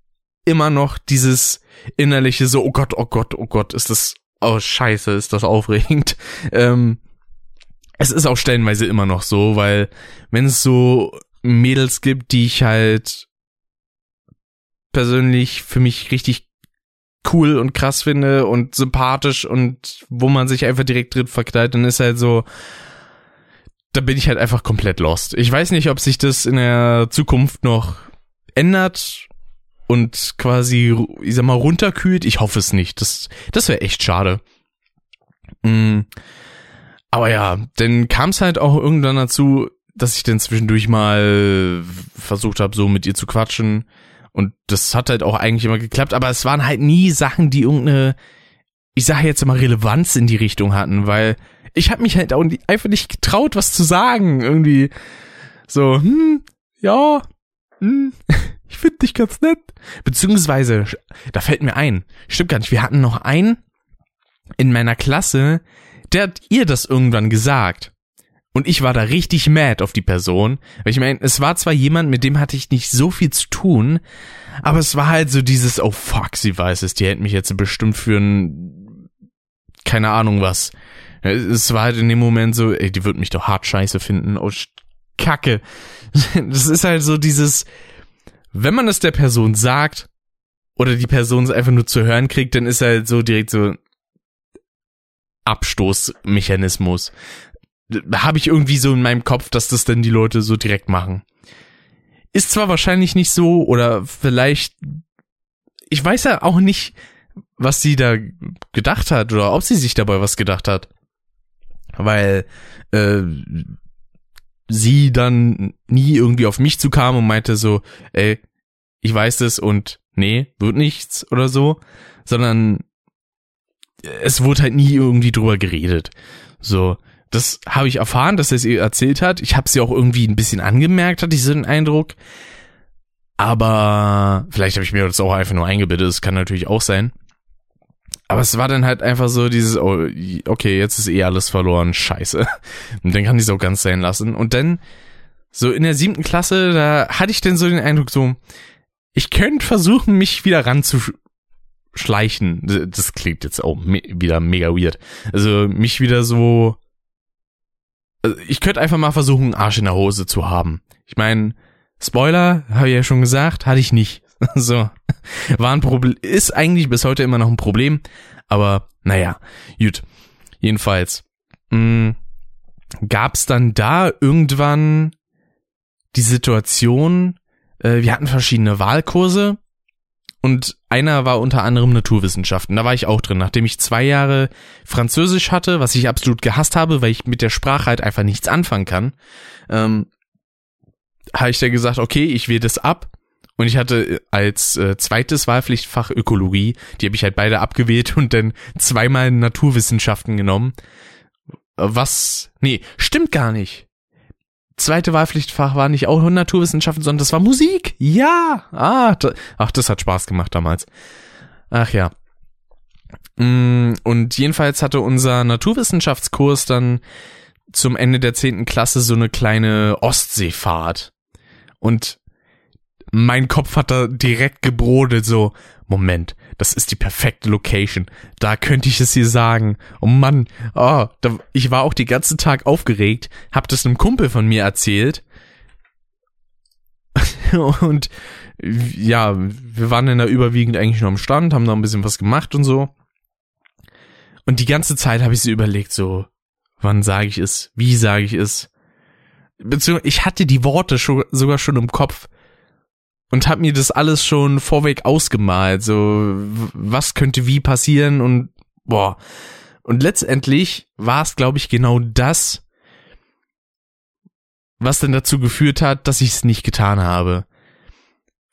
immer noch dieses innerliche so, oh Gott, oh Gott, oh Gott, ist das, oh scheiße, ist das aufregend. *laughs* Ähm, es ist auch stellenweise immer noch so, weil wenn es so Mädels gibt, die ich halt persönlich für mich richtig cool und krass finde und sympathisch und wo man sich einfach direkt drin verknallt, dann ist halt so, da bin ich halt einfach komplett lost. Ich weiß nicht, ob sich das in der Zukunft noch ändert und quasi, ich sag mal, runterkühlt. Ich hoffe es nicht. Das, das wäre echt schade. Mhm. Aber ja, dann kam es halt auch irgendwann dazu, dass ich dann zwischendurch mal versucht habe, so mit ihr zu quatschen. Und das hat halt auch eigentlich immer geklappt, aber es waren halt nie Sachen, die irgendeine, ich sage jetzt immer, Relevanz in die Richtung hatten, weil ich habe mich halt auch einfach nicht getraut, was zu sagen. Irgendwie so, hm, ja, hm, *laughs* ich finde dich ganz nett. Beziehungsweise, da fällt mir ein, stimmt gar nicht, wir hatten noch einen in meiner Klasse, der hat ihr das irgendwann gesagt. Und ich war da richtig mad auf die Person. Weil ich meine, es war zwar jemand, mit dem hatte ich nicht so viel zu tun, aber es war halt so dieses, oh fuck, sie weiß es, die hält mich jetzt bestimmt für ein, keine Ahnung was. Es war halt in dem Moment so, ey, die wird mich doch hart scheiße finden. Oh, Kacke. *laughs* Das ist halt so dieses, wenn man es der Person sagt, oder die Person es einfach nur zu hören kriegt, dann ist halt so direkt so, Abstoßmechanismus. Habe ich irgendwie so in meinem Kopf, dass das dann die Leute so direkt machen. Ist zwar wahrscheinlich nicht so, oder vielleicht, ich weiß ja auch nicht, was sie da gedacht hat, oder ob sie sich dabei was gedacht hat. Weil äh, sie dann nie irgendwie auf mich zukam und meinte so, ey, ich weiß das und nee, wird nichts oder so, sondern es wurde halt nie irgendwie drüber geredet. So, Das habe ich erfahren, dass er es ihr erzählt hat. Ich habe sie auch irgendwie ein bisschen angemerkt, hatte ich so den Eindruck. Aber vielleicht habe ich mir das auch einfach nur eingebildet. Das kann natürlich auch sein. Aber es war dann halt einfach so dieses, oh, okay, jetzt ist eh alles verloren, scheiße. *laughs* Und dann kann ich es auch ganz sein lassen. Und dann, so in der siebten Klasse, da hatte ich dann so den Eindruck, so, ich könnte versuchen, mich wieder ranzuschleichen. Das klingt jetzt auch me wieder mega weird. Also mich wieder so, also ich könnte einfach mal versuchen, Arsch in der Hose zu haben. Ich meine, Spoiler, habe ich ja schon gesagt, hatte ich nicht. *laughs* So. War ein Problem, ist eigentlich bis heute immer noch ein Problem, aber naja, gut. Jedenfalls, mh, gab's dann da irgendwann die Situation, äh, wir hatten verschiedene Wahlkurse und einer war unter anderem Naturwissenschaften. Da war ich auch drin, nachdem ich zwei Jahre Französisch hatte, was ich absolut gehasst habe, weil ich mit der Sprache halt einfach nichts anfangen kann. Ähm, habe ich dann gesagt, okay, ich wähle das ab und ich hatte als äh, zweites Wahlpflichtfach Ökologie, die habe ich halt beide abgewählt und dann zweimal Naturwissenschaften genommen. Was, nee, stimmt gar nicht. Zweite Wahlpflichtfach war nicht auch Naturwissenschaften, sondern das war Musik. Ja, ah, ach, das hat Spaß gemacht damals. Ach ja. Mm, und jedenfalls hatte unser Naturwissenschaftskurs dann zum Ende der zehnten Klasse so eine kleine Ostseefahrt. Und mein Kopf hat da direkt gebrodelt, so, Moment, das ist die perfekte Location. Da könnte ich es dir sagen. Oh Mann, oh, da, ich war auch den ganzen Tag aufgeregt, hab das einem Kumpel von mir erzählt. *laughs* und ja, wir waren dann da überwiegend eigentlich nur am Stand, haben da ein bisschen was gemacht und so. Und die ganze Zeit habe ich so überlegt, so, wann sage ich es, wie sage ich es. Beziehungsweise ich hatte die Worte schon, sogar schon im Kopf und hab mir das alles schon vorweg ausgemalt, so was könnte wie passieren und boah. Und letztendlich war es, glaube ich, genau das, was denn dazu geführt hat, dass ich es nicht getan habe.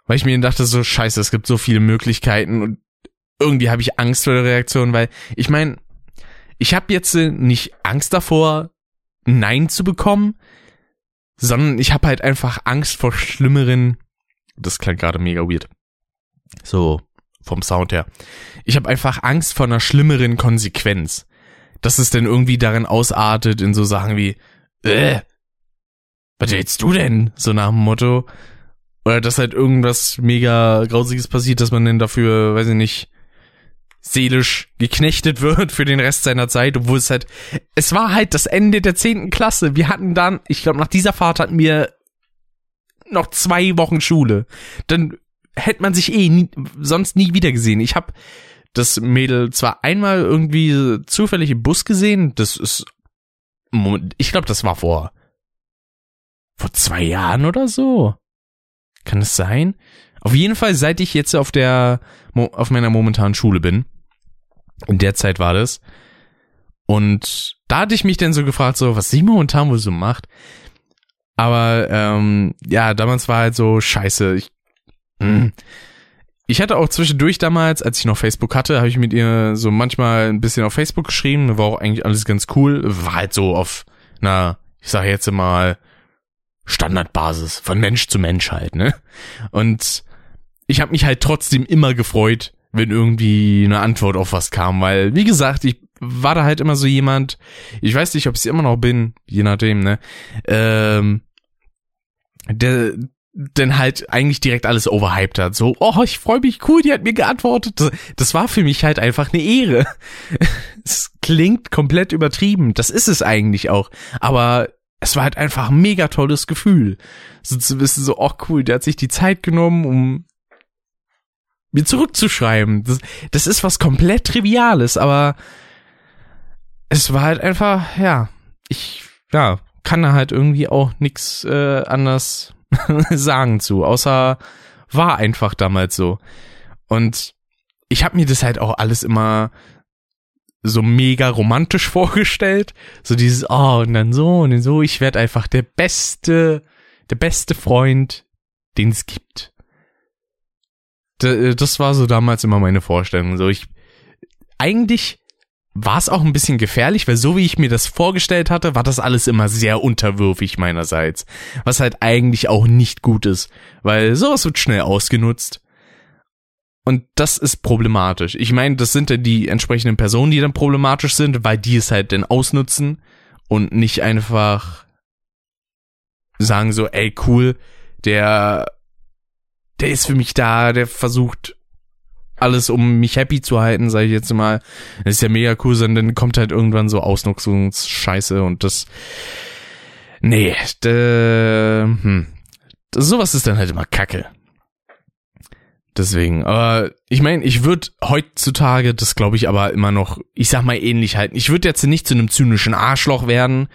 Weil ich mir dachte, so scheiße, es gibt so viele Möglichkeiten und irgendwie habe ich Angst vor der Reaktion, weil ich meine, ich habe jetzt nicht Angst davor, Nein zu bekommen, sondern ich habe halt einfach Angst vor schlimmeren das klang gerade mega weird. So, vom Sound her. Ich habe einfach Angst vor einer schlimmeren Konsequenz. Dass es denn irgendwie darin ausartet in so Sachen wie, äh, was willst du denn? So nach dem Motto. Oder dass halt irgendwas mega Grausiges passiert, dass man denn dafür, weiß ich nicht, seelisch geknechtet wird für den Rest seiner Zeit, obwohl es halt, es war halt das Ende der zehnten Klasse. Wir hatten dann, ich glaube, nach dieser Fahrt hatten wir noch zwei Wochen Schule. Dann hätte man sich eh nie, sonst nie wieder gesehen. Ich habe das Mädel zwar einmal irgendwie zufällig im Bus gesehen, das ist, ich glaube, das war vor, vor zwei Jahren oder so. Kann es sein? Auf jeden Fall, seit ich jetzt auf der, auf meiner momentanen Schule bin, in der Zeit war das, und da hatte ich mich dann so gefragt, so, was sie momentan wohl so macht. Aber ähm, ja, damals war halt so scheiße. Ich, mh. ich hatte auch zwischendurch damals, als ich noch Facebook hatte, habe ich mit ihr so manchmal ein bisschen auf Facebook geschrieben. War auch eigentlich alles ganz cool. War halt so auf einer, ich sage jetzt mal, Standardbasis von Mensch zu Mensch halt, ne? Und ich habe mich halt trotzdem immer gefreut, wenn irgendwie eine Antwort auf was kam, weil wie gesagt, ich war da halt immer so jemand, ich weiß nicht, ob ich immer noch bin, je nachdem, ne? Ähm, der denn halt eigentlich direkt alles overhyped hat. So, oh, ich freue mich, cool, die hat mir geantwortet. Das, das war für mich halt einfach eine Ehre. *laughs* Es klingt komplett übertrieben. Das ist es eigentlich auch. Aber es war halt einfach ein mega tolles Gefühl. So zu wissen, so, oh cool, der hat sich die Zeit genommen, um mir zurückzuschreiben. Das, das ist was komplett Triviales, aber es war halt einfach, ja, ich, ja, kann da halt irgendwie auch nix äh, anders *laughs* sagen zu, außer war einfach damals so. Und ich habe mir das halt auch alles immer so mega romantisch *laughs* vorgestellt, so dieses oh und dann so und dann so, ich werde einfach der beste der beste Freund, den es gibt. Das war so damals immer meine Vorstellung, so ich eigentlich war es auch ein bisschen gefährlich, weil so wie ich mir das vorgestellt hatte, war das alles immer sehr unterwürfig meinerseits. Was halt eigentlich auch nicht gut ist, weil sowas wird schnell ausgenutzt. Und das ist problematisch. Ich meine, das sind ja die entsprechenden Personen, die dann problematisch sind, weil die es halt dann ausnutzen und nicht einfach sagen so, ey, cool, der, der ist für mich da, der versucht alles, um mich happy zu halten, sage ich jetzt mal. Das ist ja mega cool, sondern dann kommt halt irgendwann so Ausnutzungsscheiße und das, nee, de, hm, sowas ist dann halt immer Kacke. Deswegen, aber ich meine, ich würde heutzutage, das glaube ich aber immer noch, ich sag mal ähnlich halten. Ich würde jetzt nicht zu einem zynischen Arschloch werden,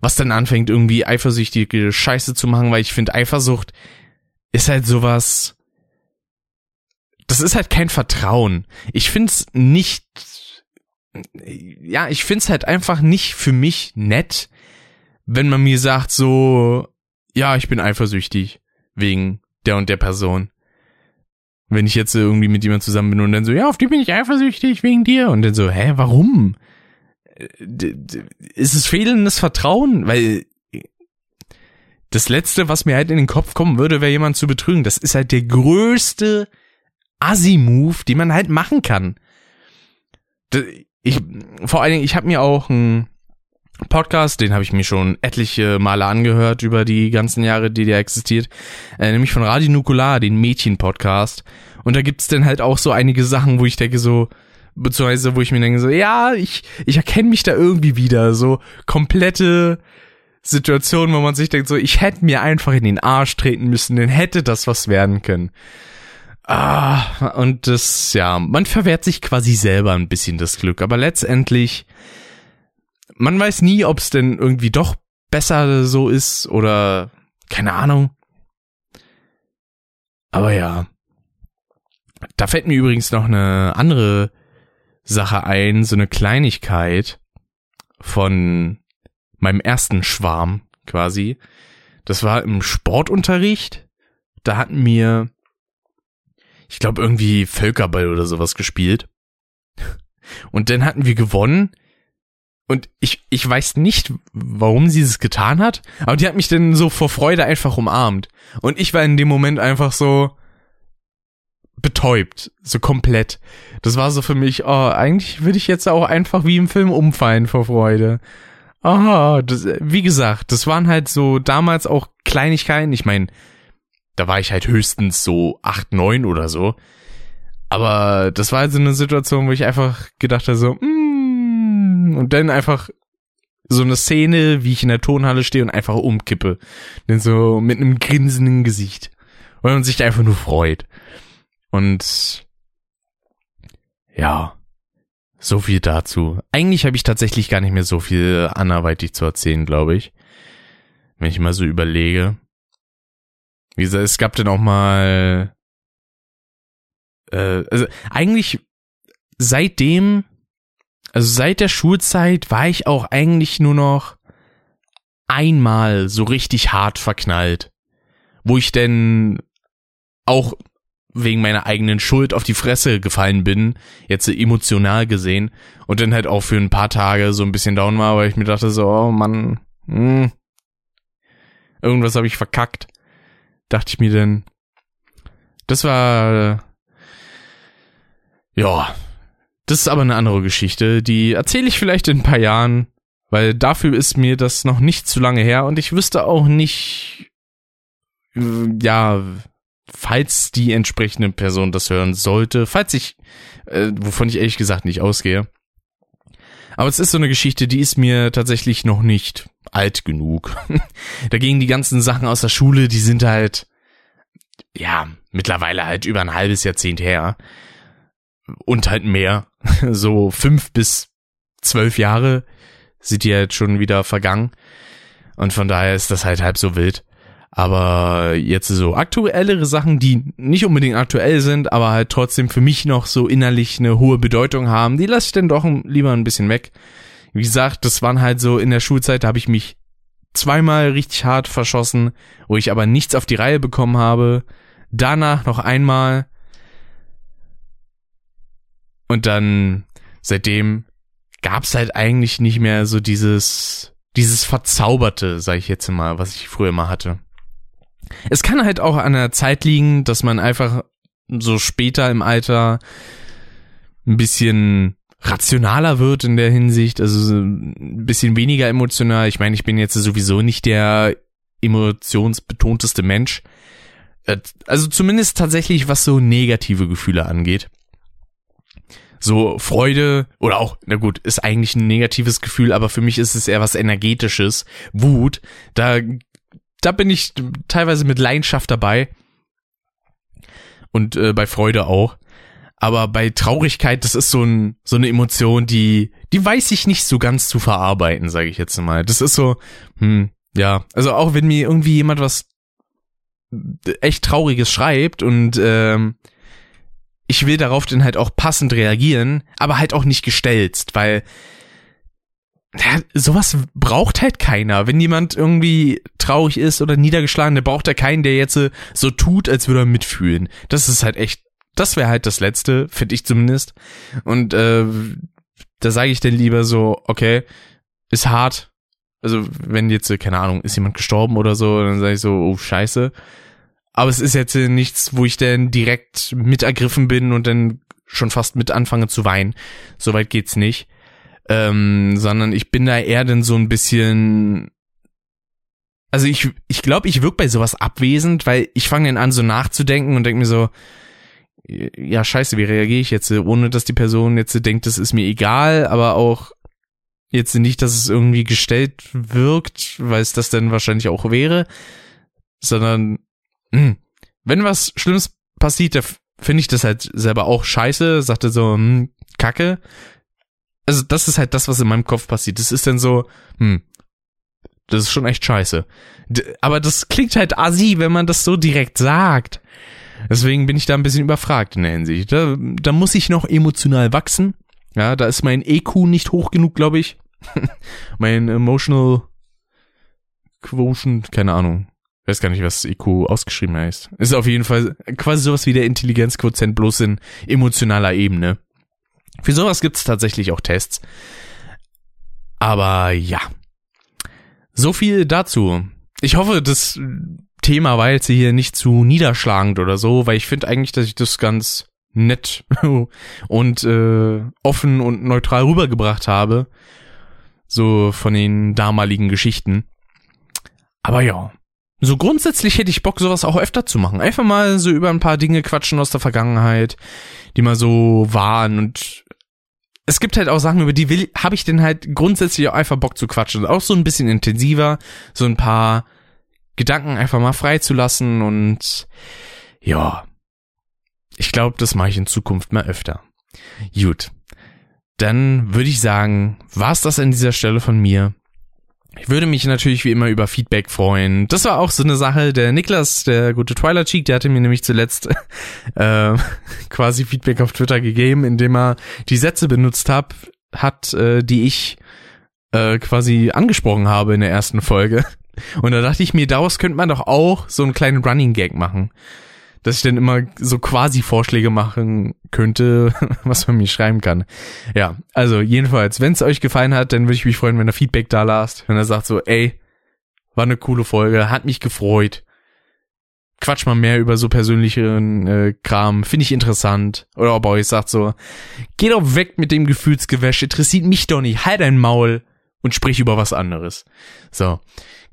was dann anfängt irgendwie eifersüchtige Scheiße zu machen, weil ich finde Eifersucht ist halt sowas, das ist halt kein Vertrauen. Ich find's nicht, ja, ich find's halt einfach nicht für mich nett, wenn man mir sagt so, ja, ich bin eifersüchtig wegen der und der Person. Wenn ich jetzt irgendwie mit jemand zusammen bin und dann so, ja, auf die bin ich eifersüchtig wegen dir. Und dann so, hä, warum? Ist es fehlendes Vertrauen? Weil das Letzte, was mir halt in den Kopf kommen würde, wäre jemand zu betrügen. Das ist halt der größte Assi-Move, den man halt machen kann. Ich, vor allen Dingen, ich habe mir auch einen Podcast, den habe ich mir schon etliche Male angehört über die ganzen Jahre, die der existiert, äh, nämlich von Radio Nukular, den Mädchen-Podcast. Und da gibt's dann halt auch so einige Sachen, wo ich denke so, beziehungsweise wo ich mir denke so, ja, ich, ich erkenne mich da irgendwie wieder, so komplette Situationen, wo man sich denkt so, ich hätte mir einfach in den Arsch treten müssen, dann hätte das was werden können. Ah, und das, ja, man verwehrt sich quasi selber ein bisschen das Glück, aber letztendlich man weiß nie, ob es denn irgendwie doch besser so ist oder keine Ahnung. Aber ja. Da fällt mir übrigens noch eine andere Sache ein, so eine Kleinigkeit von meinem ersten Schwarm quasi. Das war im Sportunterricht. Da hatten wir, ich glaube, irgendwie Völkerball oder sowas gespielt. Und dann hatten wir gewonnen und ich, ich weiß nicht, warum sie es getan hat, aber die hat mich dann so vor Freude einfach umarmt. Und ich war in dem Moment einfach so betäubt, so komplett. Das war so für mich, oh, eigentlich würde ich jetzt auch einfach wie im Film umfallen vor Freude. Ah, das, wie gesagt, das waren halt so damals auch Kleinigkeiten. Ich meine, da war ich halt höchstens so acht, neun oder so. Aber das war halt so eine Situation, wo ich einfach gedacht habe, so, mm, und dann einfach so eine Szene, wie ich in der Tonhalle stehe und einfach umkippe. Denn so mit einem grinsenden Gesicht. Weil man sich einfach nur freut. Und ja, so viel dazu. Eigentlich habe ich tatsächlich gar nicht mehr so viel anderweitig zu erzählen, glaube ich. Wenn ich mal so überlege. Wie gesagt, es gab dann auch mal äh, also eigentlich seitdem also seit der Schulzeit war ich auch eigentlich nur noch einmal so richtig hart verknallt, wo ich denn auch wegen meiner eigenen Schuld auf die Fresse gefallen bin, jetzt emotional gesehen, und dann halt auch für ein paar Tage so ein bisschen down war, weil ich mir dachte so, oh Mann, hm, irgendwas habe ich verkackt. Dachte ich mir denn, das war, ja, das ist aber eine andere Geschichte, die erzähle ich vielleicht in ein paar Jahren, weil dafür ist mir das noch nicht zu lange her und ich wüsste auch nicht, äh, ja, falls die entsprechende Person das hören sollte, falls ich, äh, wovon ich ehrlich gesagt nicht ausgehe. Aber es ist so eine Geschichte, die ist mir tatsächlich noch nicht alt genug. *laughs* Dagegen die ganzen Sachen aus der Schule, die sind halt, ja, mittlerweile halt über ein halbes Jahrzehnt her und halt mehr. *laughs* So fünf bis zwölf Jahre sind die jetzt schon wieder vergangen. Und von daher ist das halt halb so wild. Aber jetzt so aktuellere Sachen, die nicht unbedingt aktuell sind, aber halt trotzdem für mich noch so innerlich eine hohe Bedeutung haben, die lasse ich dann doch lieber ein bisschen weg. Wie gesagt, das waren halt so in der Schulzeit, da habe ich mich zweimal richtig hart verschossen, wo ich aber nichts auf die Reihe bekommen habe. Danach noch einmal und dann seitdem gab's halt eigentlich nicht mehr so dieses, dieses Verzauberte, sag ich jetzt mal, was ich früher mal hatte. Es kann halt auch an der Zeit liegen, dass man einfach so später im Alter ein bisschen rationaler wird in der Hinsicht, also ein bisschen weniger emotional. Ich meine, ich bin jetzt sowieso nicht der emotionsbetonteste Mensch. Äh, also zumindest tatsächlich, was so negative Gefühle angeht. So Freude oder auch, na gut, ist eigentlich ein negatives Gefühl, aber für mich ist es eher was energetisches. Wut, da, da bin ich teilweise mit Leidenschaft dabei. Und äh, bei Freude auch. Aber bei Traurigkeit, das ist so, ein, so eine Emotion, die, die weiß ich nicht so ganz zu verarbeiten, sage ich jetzt mal. Das ist so, hm, ja. Also auch wenn mir irgendwie jemand was echt Trauriges schreibt und ähm, ich will darauf dann halt auch passend reagieren, aber halt auch nicht gestelzt, weil ja, sowas braucht halt keiner. Wenn jemand irgendwie traurig ist oder niedergeschlagen, der braucht ja keinen, der jetzt so tut, als würde er mitfühlen. Das ist halt echt das wäre halt das Letzte, finde ich zumindest. Und äh, da sage ich dann lieber so, okay, ist hart. Also wenn jetzt, keine Ahnung, ist jemand gestorben oder so, dann sage ich so, oh scheiße. Aber es ist jetzt nichts, wo ich dann direkt mit ergriffen bin und dann schon fast mit anfange zu weinen. Soweit geht's nicht. Ähm, sondern ich bin da eher dann so ein bisschen also ich, ich glaube, ich wirke bei sowas abwesend, weil ich fange dann an, so nachzudenken und denke mir so, ja, scheiße, wie reagiere ich jetzt, ohne dass die Person jetzt denkt, das ist mir egal, aber auch jetzt nicht, dass es irgendwie gestellt wirkt, weil es das dann wahrscheinlich auch wäre, sondern mh, hm, wenn was Schlimmes passiert, da finde ich das halt selber auch scheiße, sagte so, hm, Kacke. Also das ist halt das, was in meinem Kopf passiert. Das ist dann so, hm, das ist schon echt scheiße. Aber das klingt halt assi, wenn man das so direkt sagt. Deswegen bin ich da ein bisschen überfragt in der Hinsicht. Da, da muss ich noch emotional wachsen. Ja, da ist mein EQ nicht hoch genug, glaube ich. *laughs* mein Emotional Quotient, keine Ahnung. Weiß gar nicht, was EQ ausgeschrieben heißt. Ist auf jeden Fall quasi sowas wie der Intelligenzquotient bloß in emotionaler Ebene. Für sowas gibt es tatsächlich auch Tests. Aber ja. So viel dazu. Ich hoffe, das Thema war jetzt hier nicht zu niederschlagend oder so, weil ich finde eigentlich, dass ich das ganz nett *laughs* und äh, offen und neutral rübergebracht habe. So von den damaligen Geschichten. Aber ja. So grundsätzlich hätte ich Bock, sowas auch öfter zu machen. Einfach mal so über ein paar Dinge quatschen aus der Vergangenheit, die mal so waren und es gibt halt auch Sachen, über die will, habe ich denn halt grundsätzlich auch einfach Bock zu quatschen. Auch so ein bisschen intensiver, so ein paar Gedanken einfach mal freizulassen und ja, ich glaube, das mache ich in Zukunft mal öfter. Gut, dann würde ich sagen, war's das an dieser Stelle von mir. Ich würde mich natürlich wie immer über Feedback freuen. Das war auch so eine Sache. Der Niklas, der gute Twilight Cheek, der hatte mir nämlich zuletzt *laughs* äh, *laughs* quasi Feedback auf Twitter gegeben, indem er die Sätze benutzt hat, hat, äh, die ich äh, quasi angesprochen habe in der ersten Folge. Und da dachte ich mir, daraus könnte man doch auch so einen kleinen Running Gag machen. Dass ich dann immer so quasi Vorschläge machen könnte, *laughs* was man mir schreiben kann. Ja, also jedenfalls, wenn es euch gefallen hat, dann würde ich mich freuen, wenn ihr Feedback da lasst. Wenn er sagt so, ey, war eine coole Folge, hat mich gefreut. Quatsch mal mehr über so persönlichen äh, Kram, finde ich interessant. Oder ob euch sagt so, geh doch weg mit dem Gefühlsgewäsch, interessiert mich doch nicht, halt dein Maul und sprich über was anderes. So.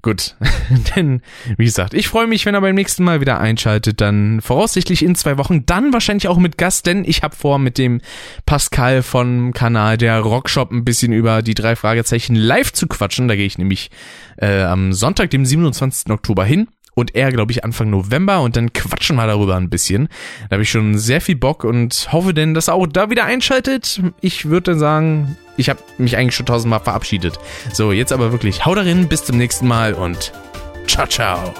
Gut, *laughs* denn wie gesagt, ich freue mich, wenn er beim nächsten Mal wieder einschaltet, dann voraussichtlich in zwei Wochen, dann wahrscheinlich auch mit Gast, denn ich habe vor, mit dem Pascal vom Kanal der Rockshop ein bisschen über die drei Fragezeichen live zu quatschen. Da gehe ich nämlich äh, am Sonntag, dem 27. Oktober hin und er, glaube ich, Anfang November und dann quatschen wir darüber ein bisschen. Da habe ich schon sehr viel Bock und hoffe denn, dass er auch da wieder einschaltet. Ich würde dann sagen, ich habe mich eigentlich schon tausendmal verabschiedet. So, jetzt aber wirklich, hau darin, bis zum nächsten Mal und ciao, ciao.